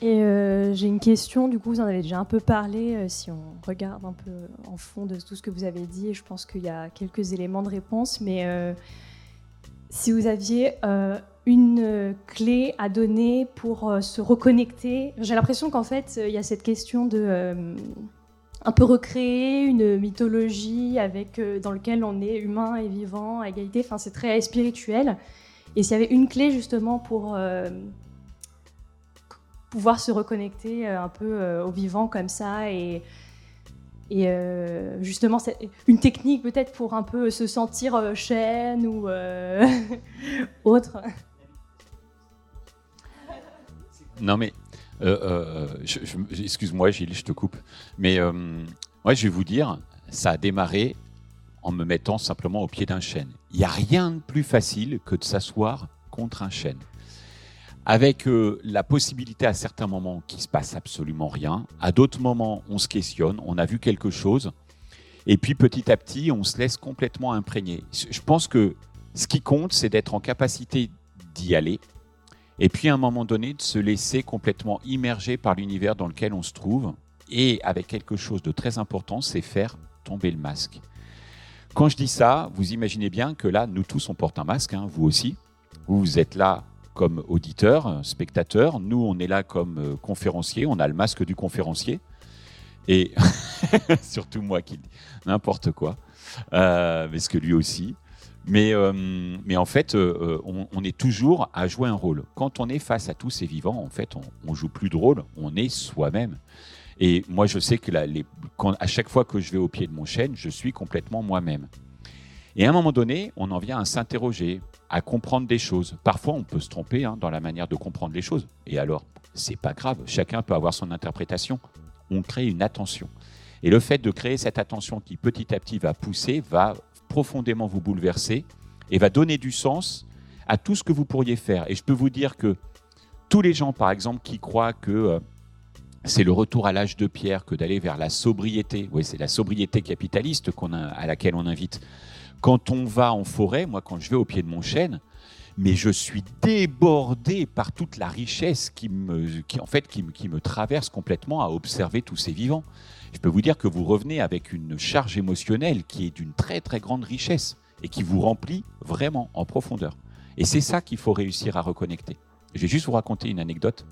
Et euh, j'ai une question, du coup, vous en avez déjà un peu parlé, si on regarde un peu en fond de tout ce que vous avez dit, je pense qu'il y a quelques éléments de réponse, mais si vous aviez une euh, clé à donner pour euh, se reconnecter. J'ai l'impression qu'en fait, il y a cette question de euh, un peu recréer une mythologie avec dans lequel on est humain et vivant à égalité. Enfin, c'est très spirituel. Et s'il y avait une clé justement pour pouvoir se reconnecter un peu au vivant comme ça et et justement, une technique peut-être pour un peu se sentir chaîne ou autre. Non, mais euh, euh, excuse-moi, Gilles, je te coupe. Mais euh, je vais vous dire, ça a démarré en me mettant simplement au pied d'un chêne. Il n'y a rien de plus facile que de s'asseoir contre un chêne. Avec la possibilité à certains moments qu'il se passe absolument rien, à d'autres moments on se questionne, on a vu quelque chose, et puis petit à petit on se laisse complètement imprégner. Je pense que ce qui compte, c'est d'être en capacité d'y aller, et puis à un moment donné de se laisser complètement immerger par l'univers dans lequel on se trouve, et avec quelque chose de très important, c'est faire tomber le masque. Quand je dis ça, vous imaginez bien que là, nous tous, on porte un masque, hein, vous aussi. Vous, êtes là comme auditeur, spectateur. Nous, on est là comme euh, conférencier. On a le masque du conférencier. Et surtout moi qui dis n'importe quoi. Euh, mais ce que lui aussi. Mais, euh, mais en fait, euh, on, est toujours à jouer un rôle. Quand on est face à tous ces vivants, en fait, on, on joue plus de rôle, on est soi-même. Et moi, je sais que à chaque fois que je vais au pied de mon chêne, je suis complètement moi-même. Et à un moment donné, on en vient à s'interroger, à comprendre des choses. Parfois, on peut se tromper hein, dans la manière de comprendre les choses. Et alors, c'est pas grave. Chacun peut avoir son interprétation. On crée une attention. Et le fait de créer cette attention qui petit à petit va pousser, va profondément vous bouleverser et va donner du sens à tout ce que vous pourriez faire. Et je peux vous dire que tous les gens, par exemple, qui croient que euh, c'est le retour à l'âge de pierre que d'aller vers la sobriété, oui, c'est la sobriété capitaliste qu'on à laquelle on invite. Quand on va en forêt, moi, quand je vais au pied de mon chêne, mais je suis débordé par toute la richesse qui me, en fait, me traverse complètement à observer tous ces vivants. Je peux vous dire que vous revenez avec une charge émotionnelle qui est d'une très très grande richesse et qui vous remplit vraiment en profondeur. Et c'est ça qu'il faut réussir à reconnecter. Je vais juste vous raconter une anecdote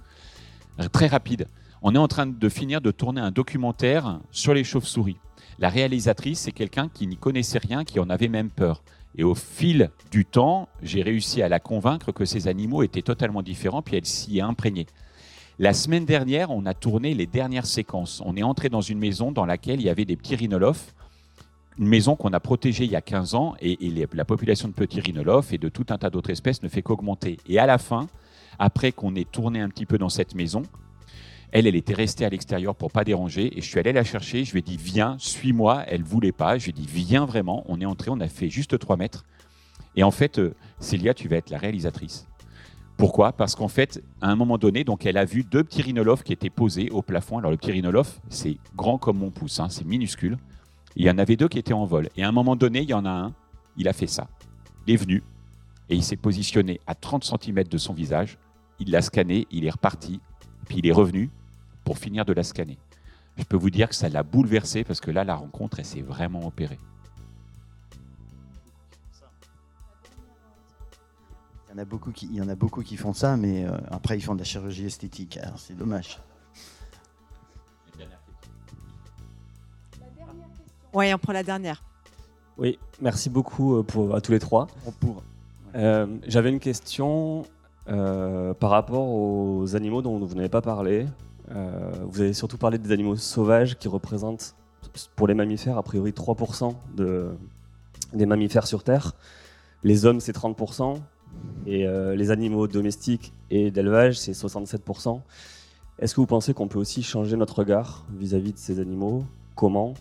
euh, très rapide. On est en train de finir de tourner un documentaire sur les chauves-souris. La réalisatrice, c'est quelqu'un qui n'y connaissait rien, qui en avait même peur. Et au fil du temps, j'ai réussi à la convaincre que ces animaux étaient totalement différents, puis elle s'y est imprégnée. La semaine dernière, on a tourné les dernières séquences. On est entré dans une maison dans laquelle il y avait des petits rhinolophes, une maison qu'on a protégée il y a 15 ans, et, la population de petits rhinolophes et de tout un tas d'autres espèces ne fait qu'augmenter. Et à la fin, après qu'on ait tourné un petit peu dans cette maison, elle, elle était restée à l'extérieur pour pas déranger, et je suis allé la chercher, je lui ai dit, viens, suis-moi, elle voulait pas, je lui ai dit, viens vraiment, on est entré, on a fait juste 3 mètres, et en fait, euh, Célia, tu vas être la réalisatrice. Pourquoi? Parce qu'en fait, à un moment donné, donc elle a vu deux petits rhinolophes qui étaient posés au plafond. Alors le petit rhinolophe, c'est grand comme mon pouce, hein, c'est minuscule. Il y en avait deux qui étaient en vol. Et à un moment donné, il y en a un, il a fait ça. Il est venu et il s'est positionné à 30 cm de son visage. Il l'a scanné, il est reparti, puis il est revenu pour finir de la scanner. Je peux vous dire que ça l'a bouleversé parce que là, la rencontre, elle s'est vraiment opérée. Il y en a beaucoup qui, il y en a beaucoup qui font ça, mais euh, après ils font de la chirurgie esthétique. Alors c'est dommage. Ouais, on prend la dernière. Oui, merci beaucoup euh, pour, à tous les trois. Euh, J'avais une question euh, par rapport aux animaux dont vous n'avez pas parlé. Euh, vous avez surtout parlé des animaux sauvages qui représentent, pour les mammifères, a priori 3% de, des mammifères sur Terre. Les hommes, c'est 30%. Et euh, les animaux domestiques et d'élevage, c'est 67%. Est-ce que vous pensez qu'on peut aussi changer notre regard vis-à-vis de ces animaux? Comment?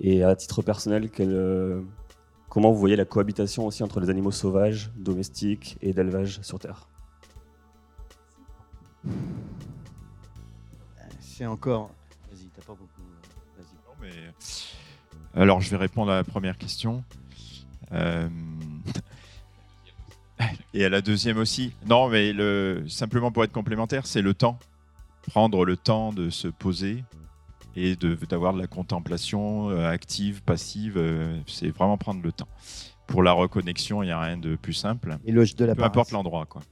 Et à titre personnel, euh, comment vous voyez la cohabitation aussi entre les animaux sauvages, domestiques et d'élevage sur Terre? C'est encore. Vas-y, t'as pas beaucoup. Vas-y. Non, mais- Alors, je vais répondre à la première question. Euh, Et à la deuxième aussi. Non, mais le... simplement pour être complémentaire, c'est le temps. Prendre le temps de se poser et de- d'avoir de, la contemplation euh, active, passive. euh, c'est vraiment prendre le temps. Pour la reconnexion, il n'y a rien de plus simple. Éloge de la Peu importe l'endroit. Quoi.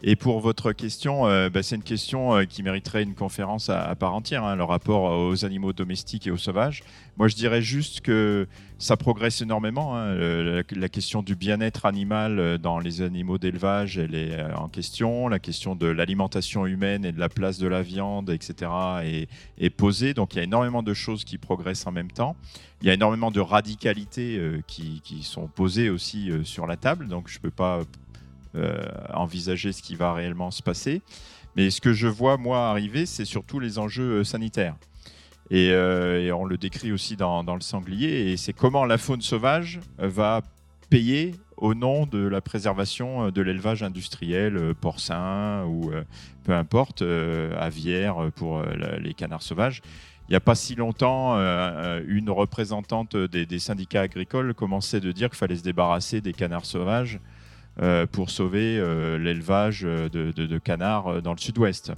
Et pour votre question, euh, bah, c'est une question euh, qui mériterait une conférence à, part entière, hein, le rapport aux animaux domestiques et aux sauvages. Moi, je dirais juste que ça progresse énormément. hein. La, question du bien-être animal euh, dans les animaux d'élevage, elle est en question. La question de l'alimentation humaine et de la place de la viande, etc., est, posée. Donc, il y a énormément de choses qui progressent en même temps. Il y a énormément de radicalités qui, qui sont posées aussi sur la table. Donc, je ne peux pas envisager ce qui va réellement se passer. Mais ce que je vois, moi, arriver, c'est surtout les enjeux euh, sanitaires. Et, euh, et on le décrit aussi dans, le sanglier. Et c'est comment la faune sauvage euh, va payer au nom de la préservation euh, de l'élevage industriel euh, porcin ou euh, peu importe, euh, aviaire euh, pour euh, les canards sauvages. Il n'y a pas si longtemps, euh, euh, une représentante des, syndicats agricoles commençait de dire qu'il fallait se débarrasser des canards sauvages euh, pour sauver euh, l'élevage de, de- canards euh, dans le sud-ouest.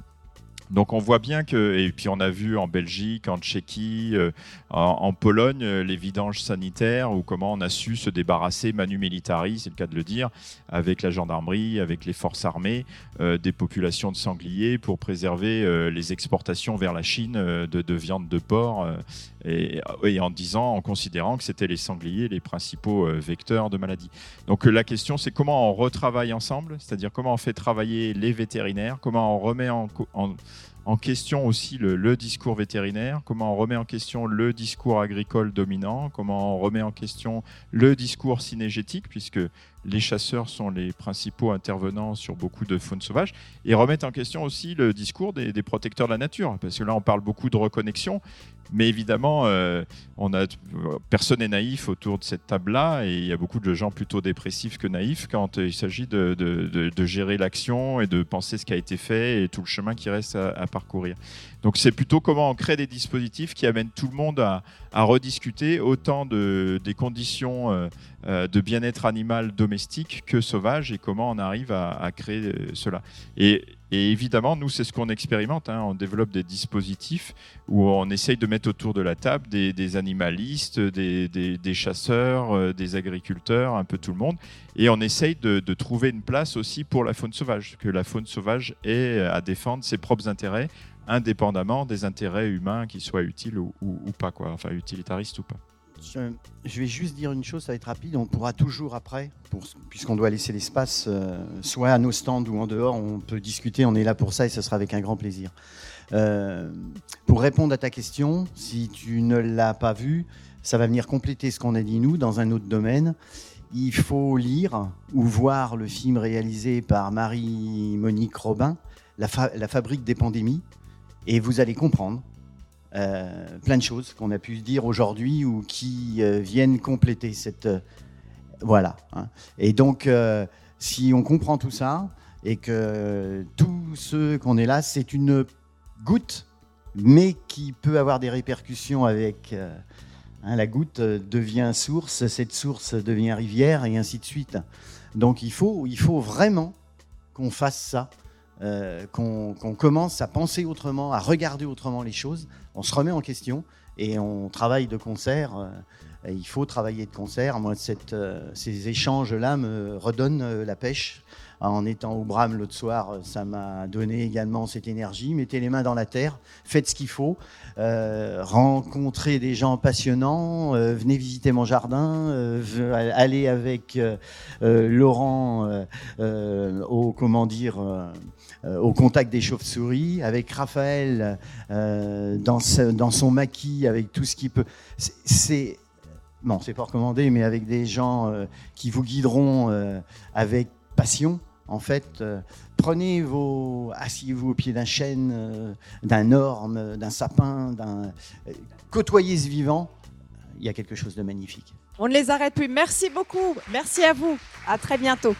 Donc on voit bien que, et puis on a vu en Belgique, en Tchéquie, euh, en, Pologne, euh, les vidanges sanitaires, ou comment on a su se débarrasser manu militari, c'est le cas de le dire, avec la gendarmerie, avec les forces armées, euh, des populations de sangliers pour préserver euh, les exportations vers la Chine euh, de, de viande de porc euh, et, en disant, en considérant que c'était les sangliers les principaux euh, vecteurs de maladies. Donc euh, la question, c'est comment on retravaille ensemble, c'est-à-dire comment on fait travailler les vétérinaires, comment on remet en, question aussi le, le, discours vétérinaire, comment on remet en question le discours agricole dominant, comment on remet en question le discours synégétique, puisque les chasseurs sont les principaux intervenants sur beaucoup de faune sauvage, et remettre en question aussi le discours des, protecteurs de la nature, parce que là on parle beaucoup de reconnexion, mais évidemment, euh, on a, personne n'est naïf autour de cette table-là, et il y a beaucoup de gens plutôt dépressifs que naïfs quand il s'agit de, gérer l'action et de penser ce qui a été fait et tout le chemin qui reste à parcourir. Donc c'est plutôt comment on crée des dispositifs qui amènent tout le monde à, rediscuter autant de, des conditions euh, euh, de bien-être animal domestique que sauvage et comment on arrive à, créer euh, cela. Et, évidemment, nous, c'est ce qu'on expérimente. Hein. On développe des dispositifs où on essaye de mettre autour de la table des, animalistes, des, chasseurs, des agriculteurs, un peu tout le monde. Et on essaye de, trouver une place aussi pour la faune sauvage, que la faune sauvage ait à défendre ses propres intérêts indépendamment des intérêts humains qui soient utiles ou, pas, quoi. enfin utilitaristes ou pas. Je, vais juste dire une chose, ça va être rapide. On pourra toujours après, puisqu'on doit laisser l'espace, euh, soit à nos stands ou en dehors, on peut discuter. On est là pour ça et ce sera avec un grand plaisir. Euh, pour répondre à ta question, si tu ne l'as pas vu, ça va venir compléter ce qu'on a dit nous dans un autre domaine. Il faut lire ou voir le film réalisé par Marie-Monique Robin, la fabrique des pandémies, et vous allez comprendre euh, plein de choses qu'on a pu dire aujourd'hui ou qui euh, viennent compléter cette. Euh, voilà. Hein. Et donc, si on comprend tout ça et que tous ceux qu'on est là, c'est une goutte, mais qui peut avoir des répercussions avec. Hein, la goutte devient source, cette source devient rivière et ainsi de suite. Donc il faut, il faut vraiment qu'on fasse ça euh, qu'on qu commence à penser autrement, à regarder autrement les choses. On se remet en question et on travaille de concert. Euh, il faut travailler de concert. Moi, euh, ces échanges-là me redonnent la pêche. En étant au Bram l'autre soir, ça m'a donné également cette énergie. Mettez les mains dans la terre, faites ce qu'il faut, euh, rencontrez des gens passionnants, euh, venez visiter mon jardin, euh, allez avec euh, Laurent au comment dire au contact des chauves-souris, avec Raphaël dans, son maquis, avec tout ce qui peut. C'est bon, c'est pas recommandé, mais avec des gens qui vous guideront avec passion en fait, euh, prenez vos, asseyez-vous au pied d'un chêne, euh, d'un orme, d'un sapin, d'un, euh, côtoyez ce vivant. Il y a quelque chose de magnifique. On ne les arrête plus. Merci beaucoup. Merci à vous. À très bientôt.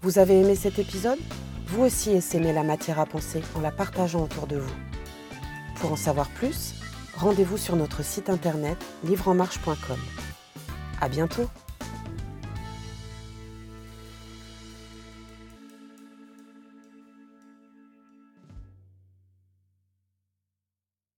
Vous avez aimé cet épisode? Vous aussi essaimez la matière à penser en la partageant autour de vous. Pour en savoir plus, rendez-vous sur notre site internet livreenmarche.com. À bientôt